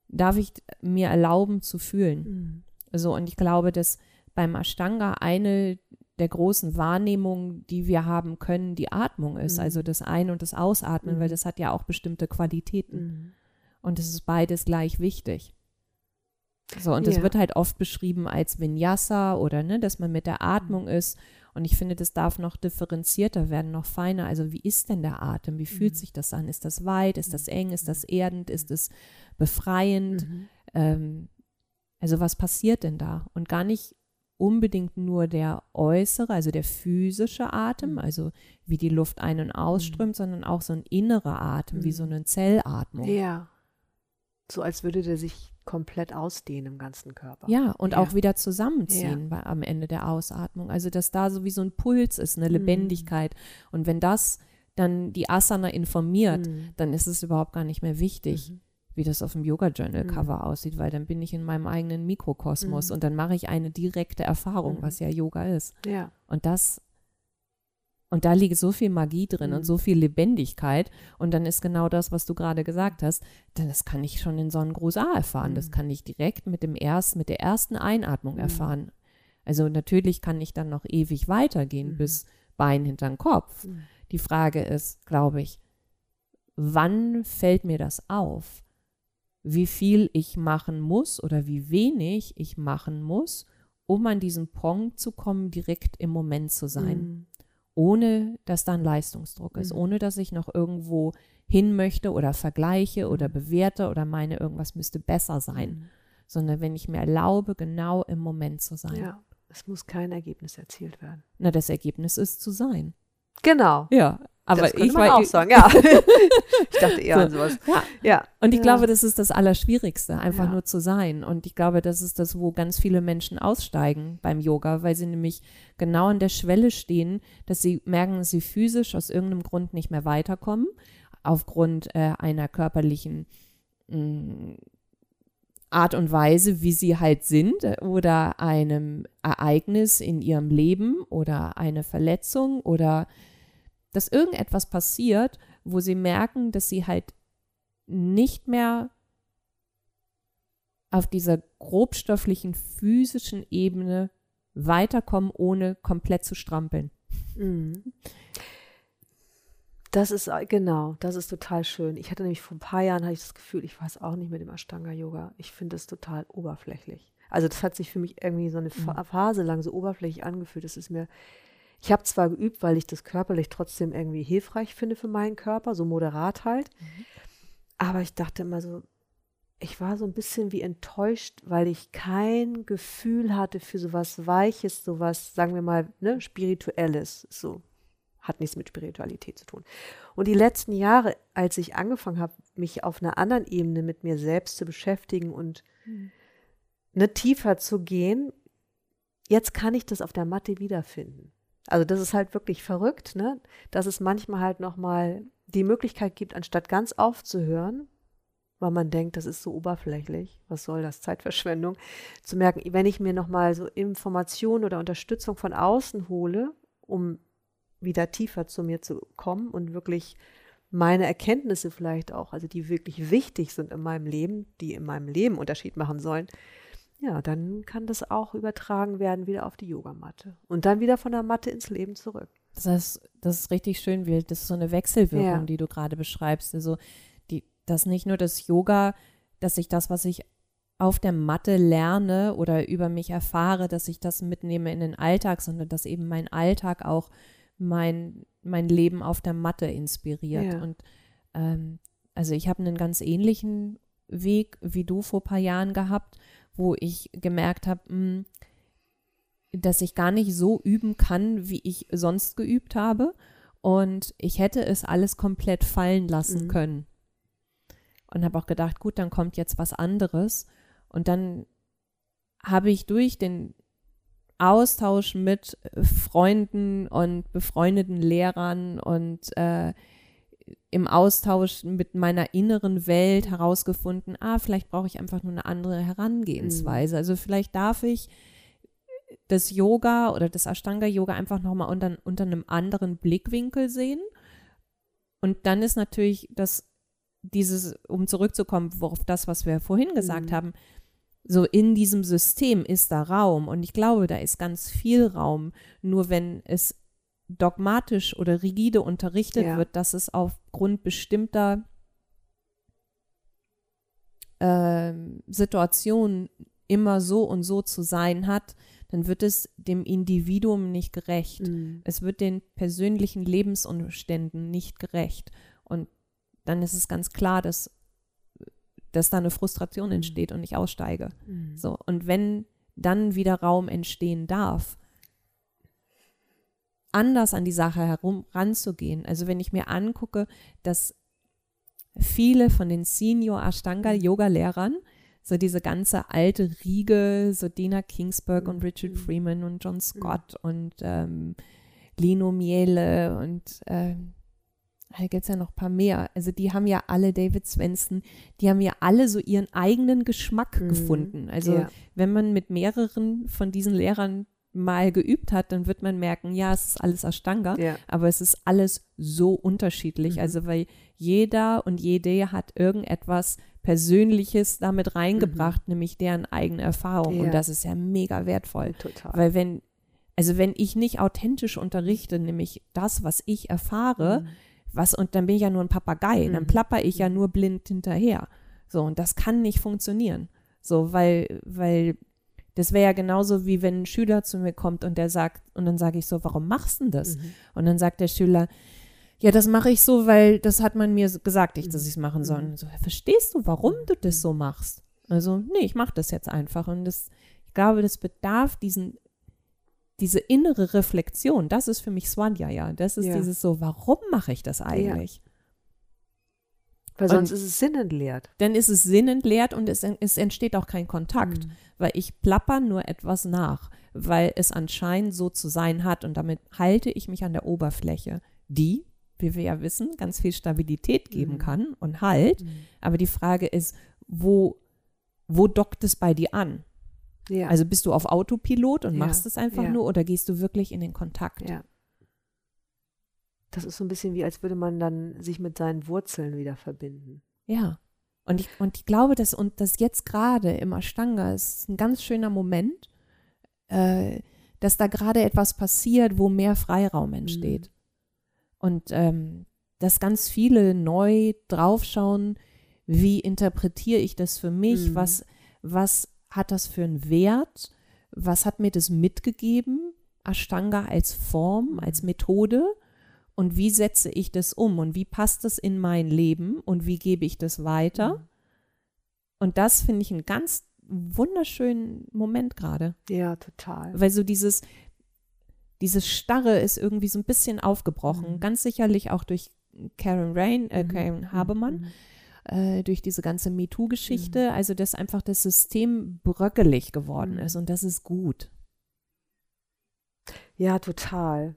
darf ich mir erlauben zu fühlen. So, und ich glaube, dass beim Ashtanga eine der großen Wahrnehmungen, die wir haben können, die Atmung ist. Mhm. Also das Ein- und das Ausatmen, Mhm. weil das hat ja auch bestimmte Qualitäten. Mhm. Und es ist beides gleich wichtig. So, und das Ja. wird halt oft beschrieben als Vinyasa oder ne, dass man mit der Atmung ist. Und ich finde, das darf noch differenzierter werden, noch feiner. Also wie ist denn der Atem? Wie fühlt sich das an? Ist das weit? Ist das eng? Ist das erdend? Ist es befreiend? Mhm. Ähm, also was passiert denn da? Und gar nicht unbedingt nur der äußere, also der physische Atem, Mhm. also wie die Luft ein- und ausströmt, sondern auch so ein innerer Atem, wie so eine Zellatmung. Ja. So als würde der sich komplett ausdehnen im ganzen Körper. Ja, und Ja. auch wieder zusammenziehen bei, am Ende der Ausatmung. Also, dass da so wie so ein Puls ist, eine Lebendigkeit. Und wenn das dann die Asana informiert, Mhm. dann ist es überhaupt gar nicht mehr wichtig, Mhm. wie das auf dem Yoga Journal Cover aussieht, weil dann bin ich in meinem eigenen Mikrokosmos und dann mache ich eine direkte Erfahrung, was ja Yoga ist. Ja. Und das und da liegt so viel Magie drin und so viel Lebendigkeit. Und dann ist genau das, was du gerade gesagt hast, denn das kann ich schon in Sonnengruß A erfahren. Das kann ich direkt mit dem erst, mit der ersten Einatmung erfahren. Also natürlich kann ich dann noch ewig weitergehen bis Bein hinterm Kopf. Die Frage ist, glaube ich, wann fällt mir das auf? Wie viel ich machen muss oder wie wenig ich machen muss, um an diesen Punkt zu kommen, direkt im Moment zu sein Mhm. Ohne dass da ein Leistungsdruck ist, ohne dass ich noch irgendwo hin möchte oder vergleiche oder bewerte oder meine, irgendwas müsste besser sein, sondern wenn ich mir erlaube, genau im Moment zu sein. Ja. Es muss kein Ergebnis erzielt werden. Na, das Ergebnis ist zu sein. Genau. Ja, aber das könnte ich man war auch sagen, ja. ich dachte eher an sowas. Ja. Ja. Und ich ja. glaube, das ist das Allerschwierigste, einfach Ja. nur zu sein. Und ich glaube, das ist das, wo ganz viele Menschen aussteigen beim Yoga, weil sie nämlich genau an der Schwelle stehen, dass sie merken, dass sie physisch aus irgendeinem Grund nicht mehr weiterkommen, aufgrund äh, einer körperlichen mh, Art und Weise, wie sie halt sind, äh, oder einem Ereignis in ihrem Leben oder eine Verletzung oder dass irgendetwas passiert, wo sie merken, dass sie halt nicht mehr auf dieser grobstofflichen physischen Ebene weiterkommen, ohne komplett zu strampeln. Mhm. Das ist, äh, genau, das ist total schön. Ich hatte nämlich vor ein paar Jahren, hatte ich das Gefühl, ich weiß auch nicht mit dem Ashtanga-Yoga. Ich finde das total oberflächlich. Also das hat sich für mich irgendwie so eine Pha- Phase lang so oberflächlich angefühlt. Das ist mir, ich habe zwar geübt, weil ich das körperlich trotzdem irgendwie hilfreich finde für meinen Körper, so moderat halt. Aber ich dachte immer so, ich war so ein bisschen wie enttäuscht, weil ich kein Gefühl hatte für sowas Weiches, sowas, sagen wir mal, ne, Spirituelles. So hat nichts mit Spiritualität zu tun. Und die letzten Jahre, als ich angefangen habe, mich auf einer anderen Ebene mit mir selbst zu beschäftigen und ne, tiefer zu gehen, jetzt kann ich das auf der Matte wiederfinden. Also das ist halt wirklich verrückt, ne? dass es manchmal halt nochmal die Möglichkeit gibt, anstatt ganz aufzuhören, weil man denkt, das ist so oberflächlich. Was soll das? Zeitverschwendung. Zu merken, wenn ich mir nochmal so Informationen oder Unterstützung von außen hole, um wieder tiefer zu mir zu kommen und wirklich meine Erkenntnisse vielleicht auch, also die wirklich wichtig sind in meinem Leben, die in meinem Leben Unterschied machen sollen, ja, dann kann das auch übertragen werden wieder auf die Yogamatte und dann wieder von der Matte ins Leben zurück. Das heißt, das ist richtig schön, Wild. Das ist so eine Wechselwirkung, Ja. die du gerade beschreibst. Also, die, dass nicht nur das Yoga, dass ich das, was ich auf der Matte lerne oder über mich erfahre, dass ich das mitnehme in den Alltag, sondern dass eben mein Alltag auch mein, mein Leben auf der Matte inspiriert. Ja. Und ähm, also ich habe einen ganz ähnlichen Weg wie du vor ein paar Jahren gehabt, wo ich gemerkt habe, hm, dass ich gar nicht so üben kann, wie ich sonst geübt habe. Und ich hätte es alles komplett fallen lassen Mhm. können. Und habe auch gedacht, gut, dann kommt jetzt was anderes. Und dann habe ich durch den Austausch mit Freunden und befreundeten Lehrern und äh, im Austausch mit meiner inneren Welt herausgefunden, ah, vielleicht brauche ich einfach nur eine andere Herangehensweise. Also vielleicht darf ich das Yoga oder das Ashtanga-Yoga einfach nochmal unter, unter einem anderen Blickwinkel sehen. Und dann ist natürlich das, dieses, um zurückzukommen auf das, was wir vorhin gesagt Mhm. haben, so in diesem System ist da Raum und ich glaube, da ist ganz viel Raum. Nur wenn es dogmatisch oder rigide unterrichtet Ja. wird, dass es aufgrund bestimmter ähm, Situationen immer so und so zu sein hat, dann wird es dem Individuum nicht gerecht. Mhm. Es wird den persönlichen Lebensumständen nicht gerecht. Und dann ist es ganz klar, dass, dass da eine Frustration Mhm. entsteht und ich aussteige. Mhm. So, und wenn dann wieder Raum entstehen darf, anders an die Sache herum ranzugehen. Also wenn ich mir angucke, dass viele von den Senior Ashtanga Yoga Lehrern so diese ganze alte Riege, so Dina Kingsburg und Richard Freeman und John Scott und ähm, Lino Miele und ähm, da gibt es ja noch ein paar mehr. Also die haben ja alle David Svensson, die haben ja alle so ihren eigenen Geschmack Mhm. gefunden. Also Ja. wenn man mit mehreren von diesen Lehrern mal geübt hat, dann wird man merken, ja, es ist alles Ashtanga, Ja. aber es ist alles so unterschiedlich. Mhm. Also weil jeder und jede hat irgendetwas Persönliches damit reingebracht, nämlich deren eigene Erfahrung. Mhm. Ja. Und das ist ja mega wertvoll. Total. Weil wenn, also wenn ich nicht authentisch unterrichte, nämlich das, was ich erfahre, Mhm. was, und dann bin ich ja nur ein Papagei, dann Mhm. plapper ich ja nur blind hinterher. So, und das kann nicht funktionieren. So, weil, weil das wäre ja genauso wie wenn ein Schüler zu mir kommt und der sagt, und dann sage ich so, warum machst du denn das? Mhm. Und dann sagt der Schüler, ja, das mache ich so, weil das hat man mir gesagt, ich, Mhm. dass ich es machen soll. Und so, verstehst du, warum du das so machst? Also, nee, ich mache das jetzt einfach. Und das, ich glaube, das bedarf diesen, diese innere Reflexion. Das ist für mich Swadhyaya. Das ist Ja. dieses so, warum mache ich das eigentlich? Weil sonst Und- ist es sinnentleert. Dann ist es sinnentleert und es, es entsteht auch kein Kontakt, Mhm. weil ich plapper nur etwas nach, weil es anscheinend so zu sein hat und damit halte ich mich an der Oberfläche, die, wie wir ja wissen, ganz viel Stabilität geben Mhm. kann und Halt. Mhm. Aber die Frage ist, wo, wo dockt es bei dir an? Ja. Also bist du auf Autopilot und Ja, machst es einfach ja. nur oder gehst du wirklich in den Kontakt? ja. Das ist so ein bisschen wie, als würde man dann sich mit seinen Wurzeln wieder verbinden. Ja. Und ich, und ich glaube, dass und das jetzt gerade im Ashtanga ist ein ganz schöner Moment, äh, dass da gerade etwas passiert, wo mehr Freiraum entsteht. Und ähm, dass ganz viele neu draufschauen, wie interpretiere ich das für mich, Mhm. was, was hat das für einen Wert, was hat mir das mitgegeben, Ashtanga als Form, als Methode und wie setze ich das um und wie passt das in mein Leben und wie gebe ich das weiter. Und das finde ich einen ganz wunderschönen Moment gerade, Ja, total. weil so dieses, dieses Starre ist irgendwie so ein bisschen aufgebrochen, Mhm. ganz sicherlich auch durch Karen Rain, äh, Mhm. Karen Habermann, Mhm. äh, durch diese ganze MeToo-Geschichte, also dass einfach das System bröckelig geworden Mhm. ist und das ist gut. Ja, total.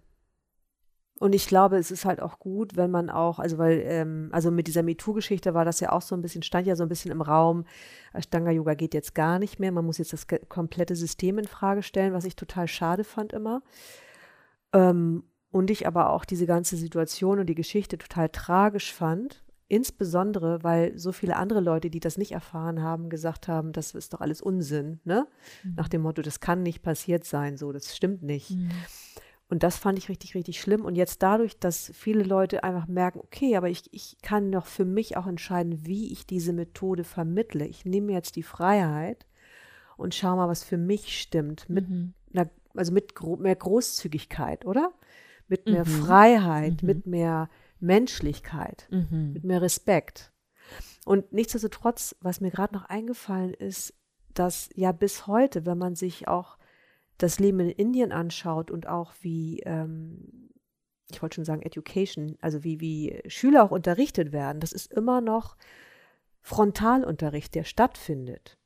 Und ich glaube, es ist halt auch gut, wenn man auch, also weil, ähm, also mit dieser MeToo-Geschichte war das ja auch so ein bisschen, stand ja so ein bisschen im Raum, Ashtanga-Yoga geht jetzt gar nicht mehr, man muss jetzt das komplette System in Frage stellen, was ich total schade fand immer. Ähm, und ich aber auch diese ganze Situation und die Geschichte total tragisch fand. Insbesondere, weil so viele andere Leute, die das nicht erfahren haben, gesagt haben, das ist doch alles Unsinn, ne? Nach dem Motto, das kann nicht passiert sein, so, das stimmt nicht. Und das fand ich richtig, richtig schlimm. Und jetzt dadurch, dass viele Leute einfach merken, okay, aber ich, ich kann doch für mich auch entscheiden, wie ich diese Methode vermittle. Ich nehme jetzt die Freiheit und schau mal, was für mich stimmt. Mit einer, also mit gro mehr Großzügigkeit, oder? Mit mehr Mhm. Freiheit, Mhm. mit mehr Menschlichkeit, Mhm. mit mehr Respekt. Und nichtsdestotrotz, was mir gerade noch eingefallen ist, dass ja bis heute, wenn man sich auch das Leben in Indien anschaut und auch wie, ähm, ich wollte schon sagen Education, also wie, wie Schüler auch unterrichtet werden, das ist immer noch Frontalunterricht, der stattfindet.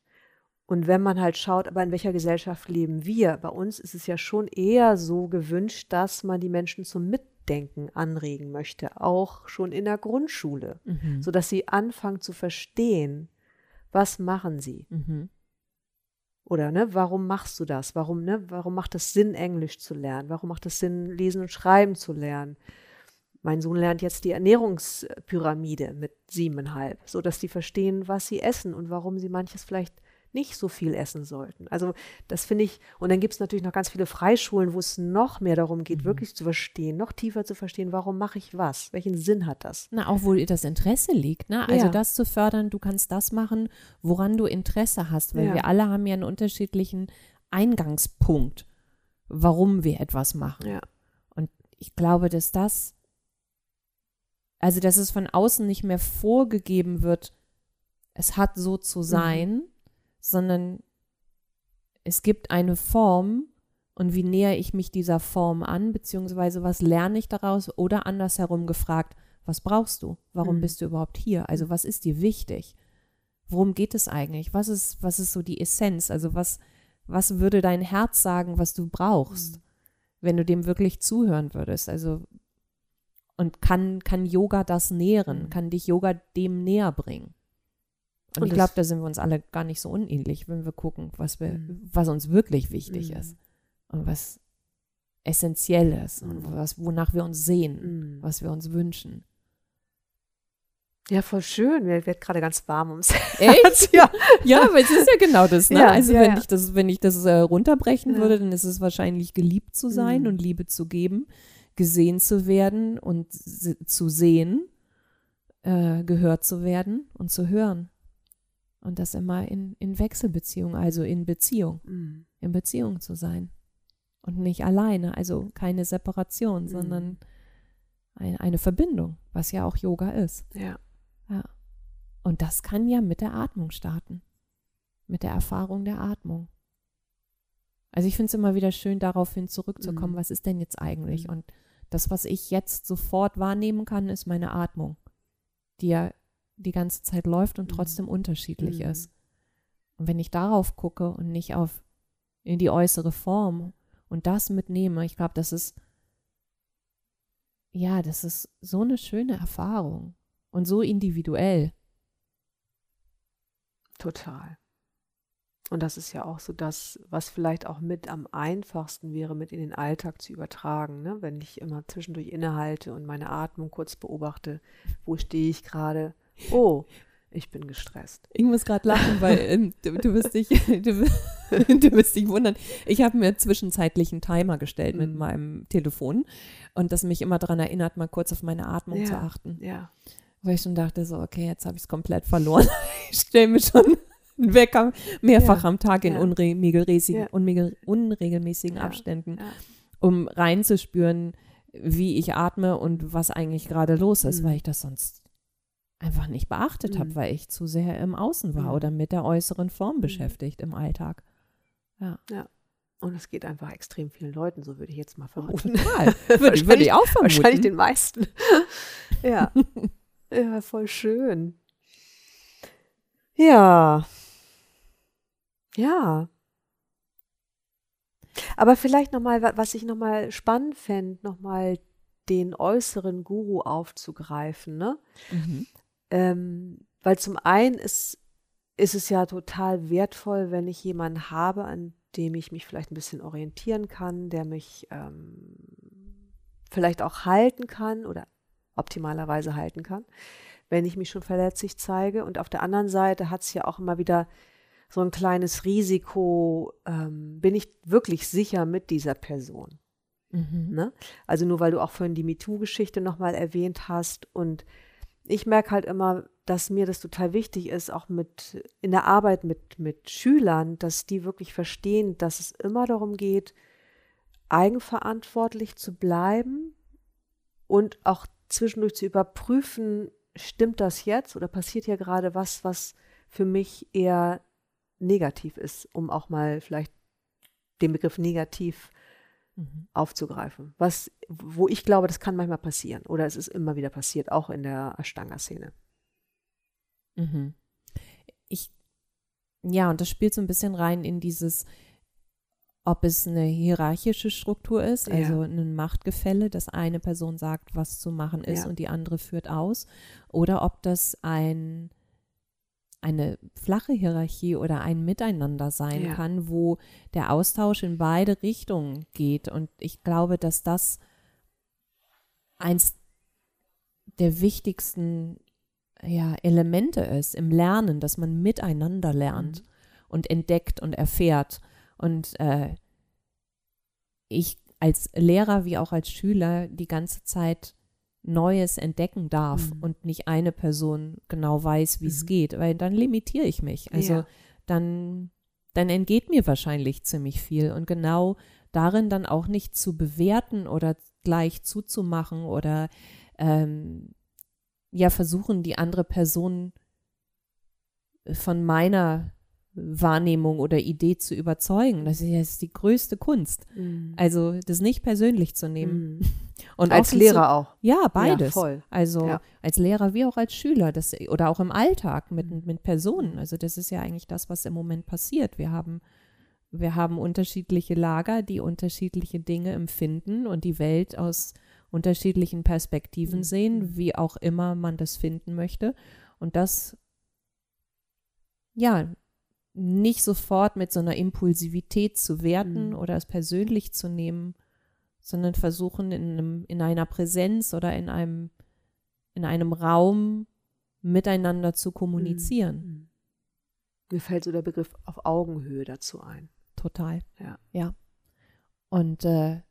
Und wenn man halt schaut, aber in welcher Gesellschaft leben wir? Bei uns ist es ja schon eher so gewünscht, dass man die Menschen zum Mitdenken anregen möchte, auch schon in der Grundschule, Mhm. sodass sie anfangen zu verstehen, was machen sie? Mhm. Oder ne, warum machst du das? Warum, ne, warum macht es Sinn, Englisch zu lernen? Warum macht es Sinn, Lesen und Schreiben zu lernen? Mein Sohn lernt jetzt die Ernährungspyramide mit siebeneinhalb, sodass die verstehen, was sie essen und warum sie manches vielleicht nicht so viel essen sollten. Also das finde ich, und dann gibt es natürlich noch ganz viele Freischulen, wo es noch mehr darum geht, wirklich zu verstehen, noch tiefer zu verstehen, warum mache ich was? Welchen Sinn hat das? Na, auch wo das Interesse liegt, ne? Also Ja. das zu fördern, du kannst das machen, woran du Interesse hast, weil Ja. wir alle haben ja einen unterschiedlichen Eingangspunkt, warum wir etwas machen. Ja. Und ich glaube, dass das, also dass es von außen nicht mehr vorgegeben wird, es hat so Mhm. zu sein, sondern es gibt eine Form und wie näher ich mich dieser Form an, beziehungsweise was lerne ich daraus oder andersherum gefragt, was brauchst du? Warum Mhm. bist du überhaupt hier? Also was ist dir wichtig? Worum geht es eigentlich? Was ist, was ist so die Essenz? Also was, was würde dein Herz sagen, was du brauchst, Mhm. wenn du dem wirklich zuhören würdest? Also und kann, kann Yoga das nähren? Mhm. Kann dich Yoga dem näher bringen? Und, Und ich glaube, da sind wir uns alle gar nicht so unähnlich, wenn wir gucken, was wir, Mhm. was uns wirklich wichtig Mhm. ist und was essentiell ist und Mhm. was, wonach wir uns sehen, Mhm. was wir uns wünschen. Ja, voll schön. Mir wird gerade ganz warm ums Echt? ja. Ja, aber es ist ja genau das, ne? Ja, also ja, wenn ja. ich das, wenn ich das äh, runterbrechen würde, dann ist es wahrscheinlich geliebt zu sein Mhm. und Liebe zu geben, gesehen zu werden und zu sehen, äh, gehört zu werden und zu hören. Und das immer in, in Wechselbeziehung, also in Beziehung, Mhm. in Beziehung zu sein. Und nicht alleine, also keine Separation, Mhm. sondern ein, eine Verbindung, was ja auch Yoga ist. Ja. Und das kann ja mit der Atmung starten. Mit der Erfahrung der Atmung. Also ich finde es immer wieder schön, daraufhin zurückzukommen, Mhm. was ist denn jetzt eigentlich? Mhm. Und das, was ich jetzt sofort wahrnehmen kann, ist meine Atmung, die ja die ganze Zeit läuft und Mhm. trotzdem unterschiedlich Mhm. ist. Und wenn ich darauf gucke und nicht auf in die äußere Form und das mitnehme, ich glaube, das ist ja, das ist so eine schöne Erfahrung und so individuell. Total. Und das ist ja auch so das, was vielleicht auch mit am einfachsten wäre, mit in den Alltag zu übertragen, ne? wenn ich immer zwischendurch innehalte und meine Atmung kurz beobachte, wo stehe ich gerade? Oh, ich bin gestresst. Ich muss gerade lachen, weil ähm, du, du, wirst dich, du, du wirst dich wundern. Ich habe mir zwischenzeitlich einen Timer gestellt mit Mhm. meinem Telefon und das mich immer daran erinnert, mal kurz auf meine Atmung Ja. zu achten. Ja. Weil ich schon dachte, so, okay, jetzt habe ich es komplett verloren. Ich stelle mir schon einen Wecker mehrfach Ja. am Tag in unregelmäßigen, unregelmäßigen. Abständen, um reinzuspüren, wie ich atme und was eigentlich gerade los ist, Mhm. weil ich das sonst einfach nicht beachtet habe, Mhm. weil ich zu sehr im Außen war Mhm. oder mit der äußeren Form beschäftigt im Alltag. Und es geht einfach extrem vielen Leuten, so würde ich jetzt mal vermuten. Total. Würde, würde ich auch vermuten. Wahrscheinlich den meisten. ja. Ja, voll schön. Ja. Ja. Aber vielleicht nochmal, was ich nochmal spannend fände, nochmal den äußeren Guru aufzugreifen, ne? Mhm. Ähm, weil zum einen ist, ist es ja total wertvoll, wenn ich jemanden habe, an dem ich mich vielleicht ein bisschen orientieren kann, der mich ähm, vielleicht auch halten kann oder optimalerweise halten kann, wenn ich mich schon verletzlich zeige. Und auf der anderen Seite hat es ja auch immer wieder so ein kleines Risiko, ähm, bin ich wirklich sicher mit dieser Person. Mhm. Ne? Also nur weil du auch vorhin die MeToo-Geschichte nochmal erwähnt hast. Und ich merke halt immer, dass mir das total wichtig ist, auch mit in der Arbeit mit, mit Schülern, dass die wirklich verstehen, dass es immer darum geht, eigenverantwortlich zu bleiben und auch zwischendurch zu überprüfen, stimmt das jetzt oder passiert hier gerade was, was für mich eher negativ ist, um auch mal vielleicht den Begriff negativ Mhm. aufzugreifen. Was, wo ich glaube, das kann manchmal passieren oder es ist immer wieder passiert, auch in der Ashtanga-Szene. Mhm. Ich, ja, und das spielt so ein bisschen rein in dieses, ob es eine hierarchische Struktur ist, Ja. also ein Machtgefälle, dass eine Person sagt, was zu machen ist Ja. und die andere führt aus, oder ob das ein eine flache Hierarchie oder ein Miteinander sein Ja. kann, wo der Austausch in beide Richtungen geht. Und ich glaube, dass das eins der wichtigsten ja, Elemente ist im Lernen, dass man miteinander lernt und entdeckt und erfährt. Und äh, ich als Lehrer wie auch als Schüler die ganze Zeit Neues entdecken darf Mhm. und nicht eine Person genau weiß, wie es Mhm. geht, weil dann limitiere ich mich. Also Ja. dann, dann entgeht mir wahrscheinlich ziemlich viel. Und genau darin dann auch nicht zu bewerten oder gleich zuzumachen oder ähm, ja versuchen, die andere Person von meiner Wahrnehmung oder Idee zu überzeugen. Das ist jetzt die größte Kunst. Mhm. Also das nicht persönlich zu nehmen. Mhm. Und Als Lehrer auch. Zu, ja, beides. Ja. Also Ja. als Lehrer wie auch als Schüler das, oder auch im Alltag mit, Mhm. mit Personen. Also das ist ja eigentlich das, was im Moment passiert. Wir haben, wir haben unterschiedliche Lager, die unterschiedliche Dinge empfinden und die Welt aus unterschiedlichen Perspektiven Mhm. sehen, wie auch immer man das finden möchte. Und das, ja, nicht sofort mit so einer Impulsivität zu werten Mhm. oder es persönlich zu nehmen, sondern versuchen in, einem, in einer Präsenz oder in einem, in einem Raum miteinander zu kommunizieren. Mhm. Mir fällt so der Begriff auf Augenhöhe dazu ein. Total. Ja. Ja. Und, äh,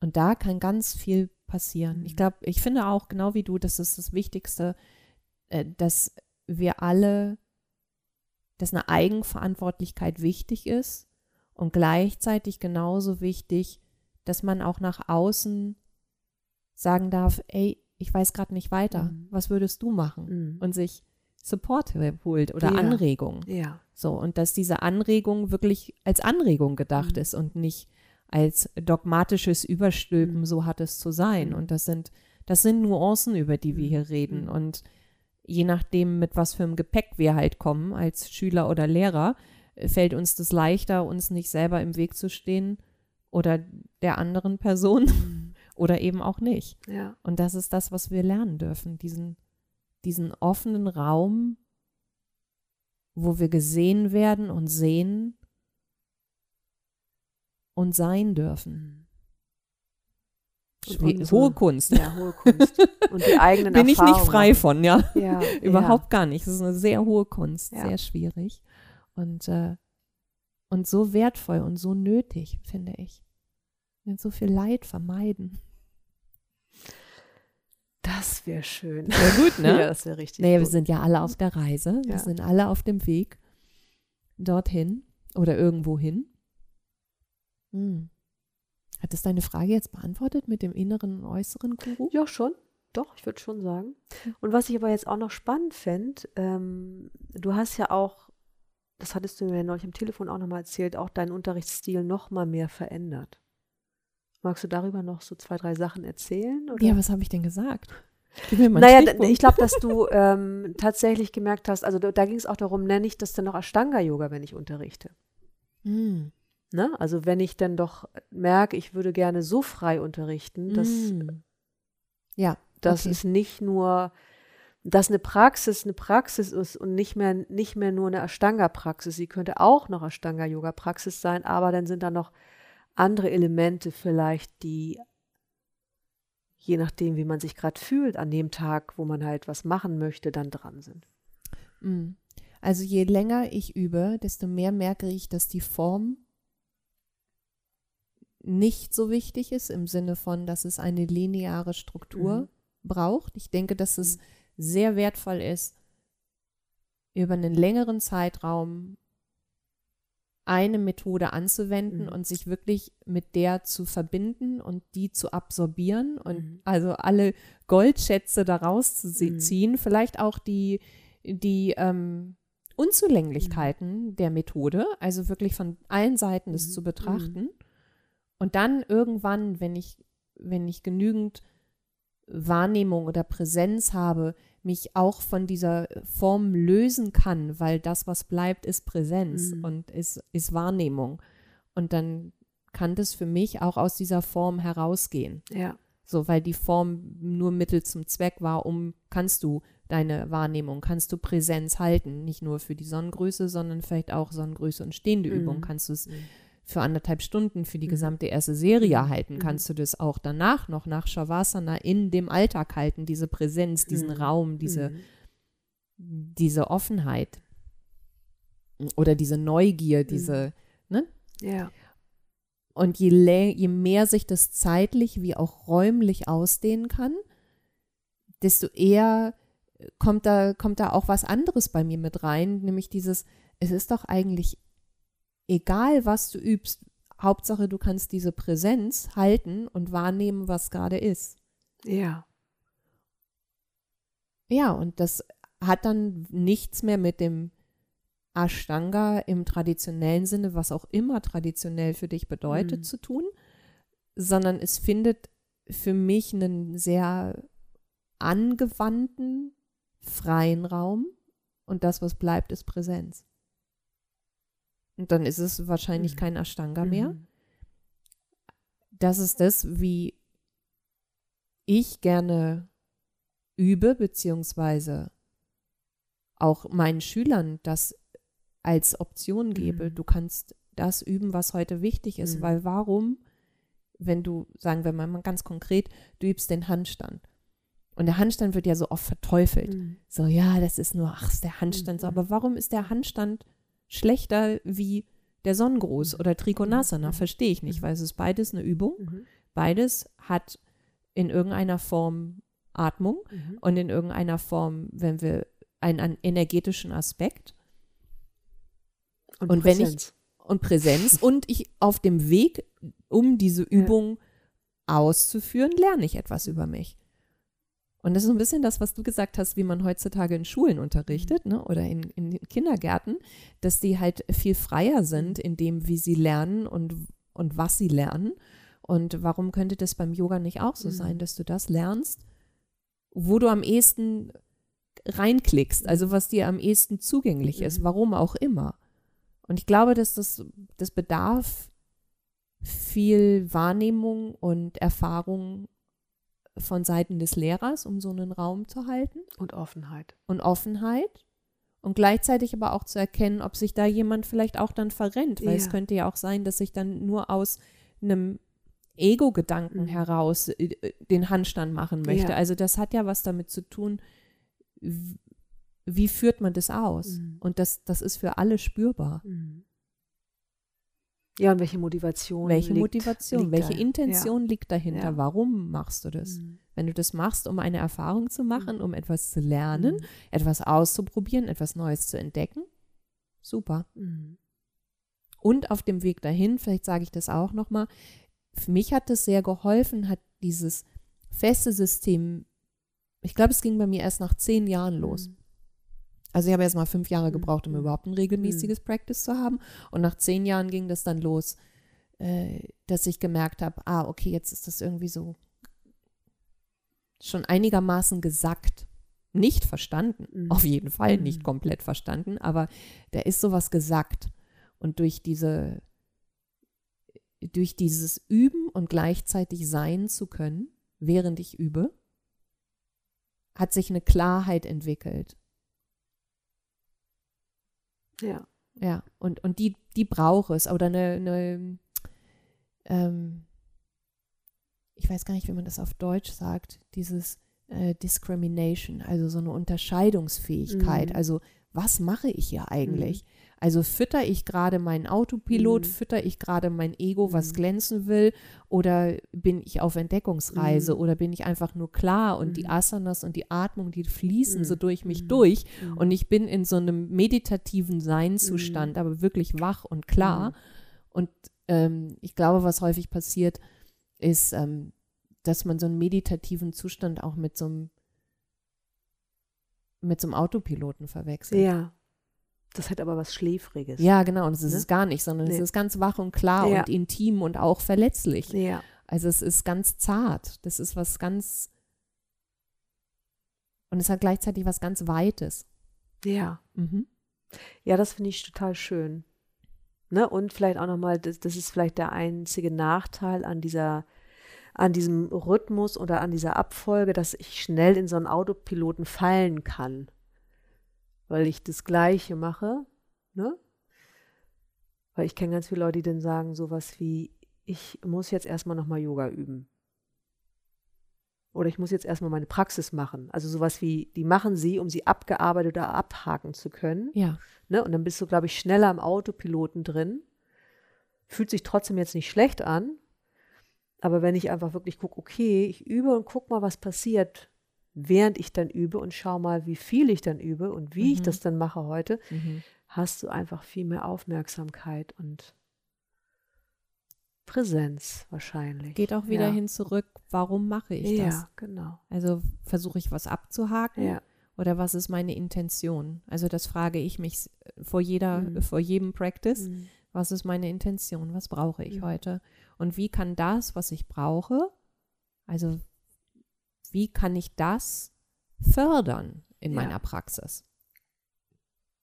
und da kann ganz viel passieren. Ich Mhm. glaube, ich finde auch, genau wie du, das ist das Wichtigste, äh, dass wir alle, dass eine Eigenverantwortlichkeit wichtig ist und gleichzeitig genauso wichtig, dass man auch nach außen sagen darf, ey, ich weiß gerade nicht weiter, Mhm. was würdest du machen? Mhm. Und sich Support holt oder Ja. Anregungen. Ja. So, und dass diese Anregung wirklich als Anregung gedacht Mhm. ist und nicht als dogmatisches Überstülpen, Mhm. so hat es zu sein. Mhm. Und das sind, das sind Nuancen, über die wir hier reden. Mhm. Und je nachdem, mit was für einem Gepäck wir halt kommen, als Schüler oder Lehrer, äh, fällt uns das leichter, uns nicht selber im Weg zu stehen oder der anderen Person Mhm. oder eben auch nicht. Ja. Und das ist das, was wir lernen dürfen, diesen, diesen offenen Raum, wo wir gesehen werden und sehen und sein dürfen. Unsere- Hohe Kunst. Ja, hohe Kunst. Und die eigenen Bin ich nicht frei von, ja. Ja, Überhaupt gar nicht. Es ist eine sehr hohe Kunst, Ja. sehr schwierig. Und, äh, und so wertvoll und so nötig, finde ich. Und so viel Leid vermeiden. Das wäre schön. Sehr gut, ne? Ja, das wäre richtig. Naja, wir gut. sind ja alle auf der Reise. Wir Ja. sind alle auf dem Weg dorthin oder irgendwo hin. Hm. Hat das deine Frage jetzt beantwortet mit dem inneren und äußeren Guru? Ja, schon. Doch, ich würde schon sagen. Und was ich aber jetzt auch noch spannend fände, ähm, du hast ja auch, das hattest du mir ja neulich am Telefon auch nochmal erzählt, auch deinen Unterrichtsstil noch mal mehr verändert. Magst du darüber noch so zwei, drei Sachen erzählen? Oder? Ja, was habe ich denn gesagt? Naja, Stichpunkt. ich glaube, dass du ähm, tatsächlich gemerkt hast, also da, da ging es auch darum, nenne ich das dann noch Ashtanga-Yoga, wenn ich unterrichte. Hm. Ne? Also wenn ich dann doch merke, ich würde gerne so frei unterrichten, dass Mm. Ja, dass okay. es nicht nur, dass eine Praxis eine Praxis ist und nicht mehr, nicht mehr nur eine Ashtanga-Praxis. Sie könnte auch noch Ashtanga-Yoga-Praxis sein, aber dann sind da noch andere Elemente vielleicht, die je nachdem, wie man sich gerade fühlt an dem Tag, wo man halt was machen möchte, dann dran sind. Mm. Also je länger ich übe, desto mehr merke ich, dass die Form nicht so wichtig ist im Sinne von, dass es eine lineare Struktur Mhm. braucht. Ich denke, dass es sehr wertvoll ist, über einen längeren Zeitraum eine Methode anzuwenden Mhm. und sich wirklich mit der zu verbinden und die zu absorbieren und Mhm. also alle Goldschätze daraus zu Mhm. ziehen, vielleicht auch die, die ähm, Unzulänglichkeiten der Methode, also wirklich von allen Seiten das Mhm. zu betrachten und dann irgendwann, wenn ich, wenn ich genügend Wahrnehmung oder Präsenz habe, mich auch von dieser Form lösen kann, weil das, was bleibt, ist Präsenz Mhm. und ist, ist Wahrnehmung. Und dann kann das für mich auch aus dieser Form herausgehen. Ja. So, weil die Form nur Mittel zum Zweck war, um, kannst du deine Wahrnehmung, kannst du Präsenz halten, nicht nur für die Sonnengröße, sondern vielleicht auch Sonnengröße und stehende Mhm. Übung. Kannst du es Mhm. Für anderthalb Stunden für die Mhm. gesamte erste Serie Mhm. halten, Mhm. kannst du das auch danach noch nach Shavasana in dem Alltag halten, diese Präsenz, diesen Mhm. Raum, diese, Mhm. diese Offenheit oder diese Neugier, Mhm. diese, Ja. und je, je mehr sich das zeitlich wie auch räumlich ausdehnen kann, desto eher kommt da, kommt da auch was anderes bei mir mit rein, nämlich dieses, es ist doch eigentlich egal, was du übst, Hauptsache du kannst diese Präsenz halten und wahrnehmen, was gerade ist. Ja. Ja, und das hat dann nichts mehr mit dem Ashtanga im traditionellen Sinne, was auch immer traditionell für dich bedeutet, Mhm. zu tun, sondern es findet für mich einen sehr angewandten, freien Raum und das, was bleibt, ist Präsenz. Und dann ist es wahrscheinlich Mhm. kein Ashtanga mehr. Mhm. das ist das, wie ich gerne übe, beziehungsweise auch meinen Schülern das als Option gebe. Mhm. Du kannst das üben, was heute wichtig ist, Mhm. weil warum, wenn du, sagen wir mal ganz konkret, du übst den Handstand. Und der Handstand wird ja so oft verteufelt. Mhm. So, ja, das ist nur, ach, ist der Handstand. So, Mhm. aber warum ist der Handstand schlechter wie der Sonnengruß Mhm. oder Trikonasana? Mhm. Verstehe ich nicht, Mhm. weil es ist beides eine Übung. Beides hat in irgendeiner Form Atmung Mhm. und in irgendeiner Form, wenn wir einen, einen energetischen Aspekt Und wenn ich- Präsenz. und Präsenz und ich auf dem Weg, um diese Übung auszuführen, lerne ich etwas über mich. Und das ist so ein bisschen das, was du gesagt hast, wie man heutzutage in Schulen unterrichtet ne? oder in, in den Kindergärten, dass die halt viel freier sind in dem, wie sie lernen und, und was sie lernen. Und warum könnte das beim Yoga nicht auch so Mhm. sein, dass du das lernst, wo du am ehesten reinklickst, also was dir am ehesten zugänglich ist, Mhm. warum auch immer. Und ich glaube, dass das, das bedarf viel Wahrnehmung und Erfahrung von Seiten des Lehrers, um so einen Raum zu halten Und Offenheit. und Offenheit und gleichzeitig aber auch zu erkennen, ob sich da jemand vielleicht auch dann verrennt, weil es Ja. könnte ja auch sein, dass ich dann nur aus einem Ego-Gedanken Mhm. heraus äh, den Handstand machen möchte. Ja. Also das hat ja was damit zu tun, wie führt man das aus? Mhm. Und das, das ist für alle spürbar. Mhm. Ja, und welche Motivation? Welche liegt, Motivation, liegt welche da? Intention liegt dahinter? Ja. Warum machst du das? Mhm. Wenn du das machst, um eine Erfahrung zu machen, um etwas zu lernen, Mhm. etwas auszuprobieren, etwas Neues zu entdecken, super. Mhm. Und auf dem Weg dahin, vielleicht sage ich das auch nochmal, für mich hat das sehr geholfen, hat dieses feste System, ich glaube, es ging bei mir erst nach zehn Jahren los. Mhm. Also ich habe erst mal fünf Jahre Mhm. gebraucht, um Mhm. überhaupt ein regelmäßiges Practice zu haben. Und nach zehn Jahren ging das dann los, äh, dass ich gemerkt habe, ah, okay, jetzt ist das irgendwie so schon einigermaßen gesackt. Nicht verstanden, Mhm. auf jeden Fall Mhm. nicht komplett verstanden, aber da ist sowas gesackt. Und durch diese durch dieses Üben und gleichzeitig sein zu können, während ich übe, hat sich eine Klarheit entwickelt. Ja. Ja, und, und die, die braucht es. Oder eine, eine ähm, ich weiß gar nicht, wie man das auf Deutsch sagt, dieses äh, Discrimination, also so eine Unterscheidungsfähigkeit. Mhm. Also was mache ich hier eigentlich? Also fütter ich gerade meinen Autopilot, Mhm. fütter ich gerade mein Ego, was Mhm. glänzen will, oder bin ich auf Entdeckungsreise Mhm. oder bin ich einfach nur klar und die Mhm. Asanas und die Atmung, die fließen so Mhm. durch mich Mhm. durch und ich bin in so einem meditativen Seinzustand, aber wirklich wach und klar. Und ähm, ich glaube, was häufig passiert, ist, ähm, dass man so einen meditativen Zustand auch mit so einem mit so einem Autopiloten verwechselt. Ja. Das hat aber was Schläfriges. Ja, genau. Und es ist Ne? es gar nicht, sondern es Nee. ist ganz wach und klar Ja. und intim und auch verletzlich. Ja. Also es ist ganz zart. Das ist was ganz und es hat gleichzeitig was ganz Weites. Ja. Mhm. Ja, das finde ich total schön. Ne? Und vielleicht auch nochmal, das, das ist vielleicht der einzige Nachteil an dieser, an diesem Rhythmus oder an dieser Abfolge, dass ich schnell in so einen Autopiloten fallen kann. Weil ich das Gleiche mache, ne? Weil ich kenne ganz viele Leute, die dann sagen sowas wie, ich muss jetzt erstmal nochmal Yoga üben. Oder ich muss jetzt erstmal meine Praxis machen. Also sowas wie, die machen sie, um sie abgearbeitet oder abhaken zu können. Ja. Ne? Und dann bist du, glaube ich, schneller im Autopiloten drin. Fühlt sich trotzdem jetzt nicht schlecht an. Aber wenn ich einfach wirklich gucke, okay, ich übe und guck mal, was passiert, während ich dann übe und schau mal, wie viel ich dann übe und wie ich Mhm. das dann mache heute, Mhm. hast du einfach viel mehr Aufmerksamkeit und Präsenz wahrscheinlich. Geht auch wieder ja. hin zurück, warum mache ich ja, das? genau. Also versuche ich was abzuhaken Ja. oder was ist meine Intention? Also das frage ich mich vor jeder, Mhm. vor jedem Practice. Mhm. Was ist meine Intention? Was brauche ich Mhm. heute? Und wie kann das, was ich brauche, also wie kann ich das fördern in Ja. meiner Praxis?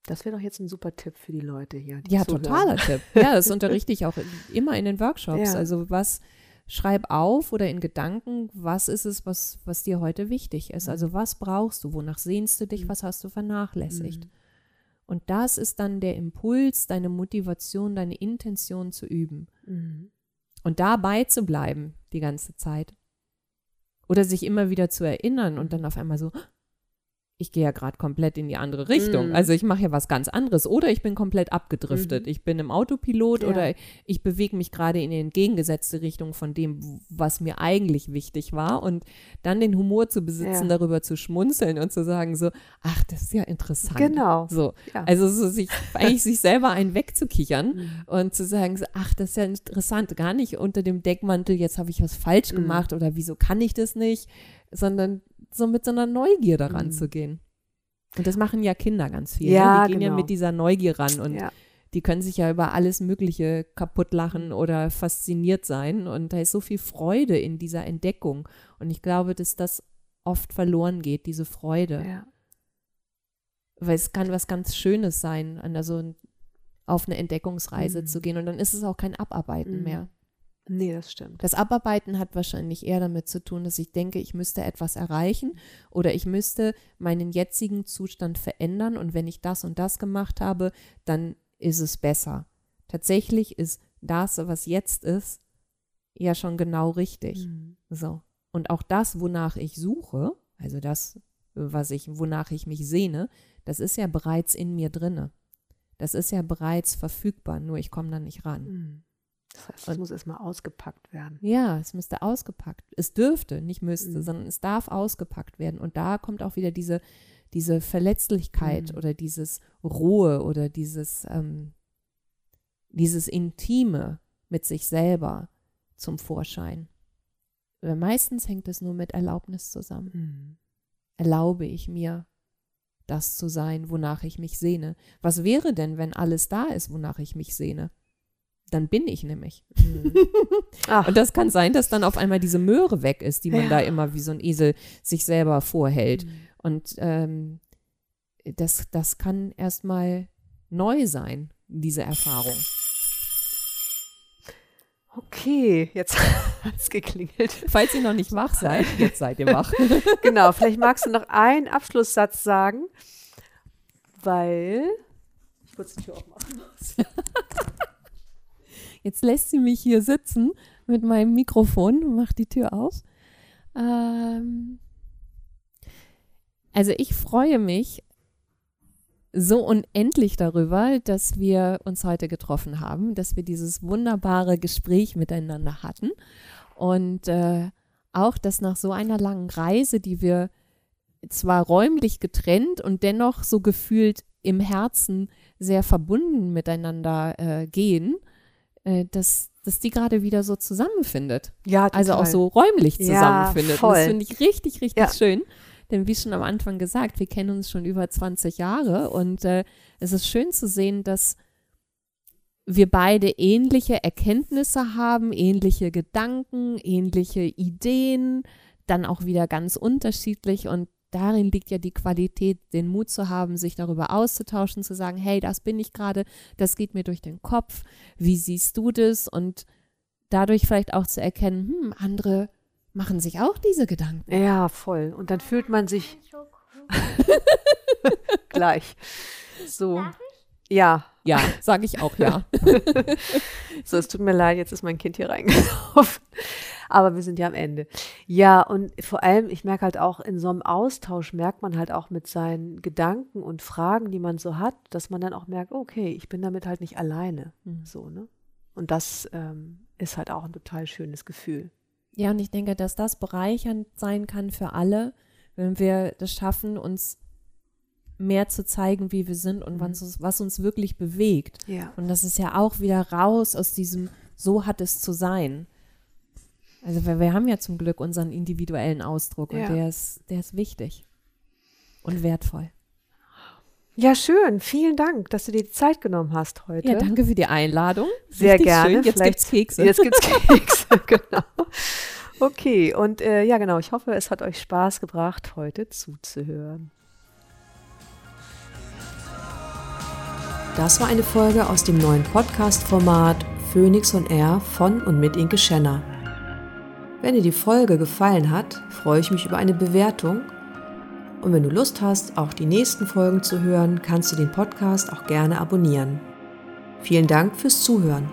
Das wäre doch jetzt ein super Tipp für die Leute hier. Die Ja, zuhören. totaler Tipp. Ja, das unterrichte ich auch immer in den Workshops. Ja. Also was schreib auf oder in Gedanken, was ist es, was, was dir heute wichtig ist? Mhm. Also was brauchst du? Wonach sehnst du dich? Mhm. Was hast du vernachlässigt? Mhm. Und das ist dann der Impuls, deine Motivation, deine Intention zu üben. Mhm. Und dabei zu bleiben die ganze Zeit. Oder sich immer wieder zu erinnern und dann auf einmal so, ich gehe ja gerade komplett in die andere Richtung. Mhm. Also ich mache ja was ganz anderes. Oder ich bin komplett abgedriftet. Mhm. Ich bin im Autopilot Ja. oder ich bewege mich gerade in die entgegengesetzte Richtung von dem, was mir eigentlich wichtig war. Und dann den Humor zu besitzen, Ja. darüber zu schmunzeln und zu sagen so, ach, das ist ja interessant. Genau. So. Ja. Also so sich, eigentlich sich selber einen wegzukichern Mhm. und zu sagen, so, ach, das ist ja interessant, gar nicht unter dem Deckmantel, jetzt habe ich was falsch Mhm. gemacht oder wieso kann ich das nicht, sondern so mit so einer Neugier daran Mhm. zu gehen. Und das machen ja Kinder ganz viel. Ja, ne? Die gehen ja genau. mit dieser Neugier ran und ja. die können sich ja über alles Mögliche kaputt lachen oder fasziniert sein. Und da ist so viel Freude in dieser Entdeckung. Und ich glaube, dass das oft verloren geht, diese Freude. ja. Weil es kann was ganz Schönes sein, an so auf eine Entdeckungsreise Mhm. zu gehen. Und dann ist es auch kein Abarbeiten Mhm. mehr. Nee, das stimmt. Das Abarbeiten hat wahrscheinlich eher damit zu tun, dass ich denke, ich müsste etwas erreichen oder ich müsste meinen jetzigen Zustand verändern und wenn ich das und das gemacht habe, dann ist es besser. Tatsächlich ist das, was jetzt ist, ja schon genau richtig. Mhm. So. Und auch das, wonach ich suche, also das, was ich, wonach ich mich sehne, das ist ja bereits in mir drinne. Das ist ja bereits verfügbar, nur ich komme da nicht ran. Mhm. Das heißt, es muss erstmal ausgepackt werden. Ja, es müsste ausgepackt. Es dürfte, nicht müsste, Mhm. sondern es darf ausgepackt werden. Und da kommt auch wieder diese, diese Verletzlichkeit Mhm. oder dieses Rohe oder dieses, ähm, dieses Intime mit sich selber zum Vorschein. Weil meistens hängt es nur mit Erlaubnis zusammen. Mhm. Erlaube ich mir, das zu sein, wonach ich mich sehne? Was wäre denn, wenn alles da ist, wonach ich mich sehne? Dann bin ich nämlich. Mhm. Und das kann sein, dass dann auf einmal diese Möhre weg ist, die man Ja. da immer wie so ein Esel sich selber vorhält. Mhm. Und ähm, das, das kann erstmal neu sein, diese Erfahrung. Okay, jetzt hat es geklingelt. Falls ihr noch nicht wach seid, jetzt seid ihr wach. Genau, vielleicht magst du noch einen Abschlusssatz sagen, weil ich kurz die Tür aufmachen muss. Jetzt lässt sie mich hier sitzen mit meinem Mikrofon und macht die Tür auf. Ähm also ich freue mich so unendlich darüber, dass wir uns heute getroffen haben, dass wir dieses wunderbare Gespräch miteinander hatten und äh, auch, dass nach so einer langen Reise, die wir zwar räumlich getrennt und dennoch so gefühlt im Herzen sehr verbunden miteinander äh, gehen, äh, dass, dass die gerade wieder so zusammenfindet. Ja, Also auch total. so räumlich Ja, zusammenfindet. Und das voll. finde ich richtig, richtig Ja. schön. Denn wie schon am Anfang gesagt, wir kennen uns schon über 20 Jahre und äh, es ist schön zu sehen, dass wir beide ähnliche Erkenntnisse haben, ähnliche Gedanken, ähnliche Ideen, dann auch wieder ganz unterschiedlich und darin liegt ja die Qualität, den Mut zu haben, sich darüber auszutauschen, zu sagen, hey, das bin ich gerade, das geht mir durch den Kopf, wie siehst du das? Und dadurch vielleicht auch zu erkennen, hm, andere machen sich auch diese Gedanken. Ja, voll. Und dann fühlt man sich gleich. So. Ja, Ja, sage ich auch ja. so, es tut mir leid, jetzt ist mein Kind hier reingelaufen. Aber wir sind ja am Ende. Ja, und vor allem, ich merke halt auch, in so einem Austausch merkt man halt auch mit seinen Gedanken und Fragen, die man so hat, dass man dann auch merkt, okay, ich bin damit halt nicht alleine. So, ne? Und das ähm, ist halt auch ein total schönes Gefühl. Ja, und ich denke, dass das bereichernd sein kann für alle, wenn wir das schaffen, uns mehr zu zeigen, wie wir sind und was uns, was uns wirklich bewegt. Ja. Und das ist ja auch wieder raus aus diesem, so hat es zu sein. Also wir, wir haben ja zum Glück unseren individuellen Ausdruck Ja. und der ist, der ist wichtig und wertvoll. Ja, schön. Vielen Dank, dass du dir die Zeit genommen hast heute. Ja, danke für die Einladung. Sehr Richtig gerne. Schön. Jetzt Vielleicht- gibt's Kekse. Jetzt gibt's Kekse, genau. Okay, und äh, ja, genau. Ich hoffe, es hat euch Spaß gebracht, heute zuzuhören. Das war eine Folge aus dem neuen Podcast-Format Phoenix und R von und mit Inke Schenner. Wenn dir die Folge gefallen hat, freue ich mich über eine Bewertung. Und wenn du Lust hast, auch die nächsten Folgen zu hören, kannst du den Podcast auch gerne abonnieren. Vielen Dank fürs Zuhören.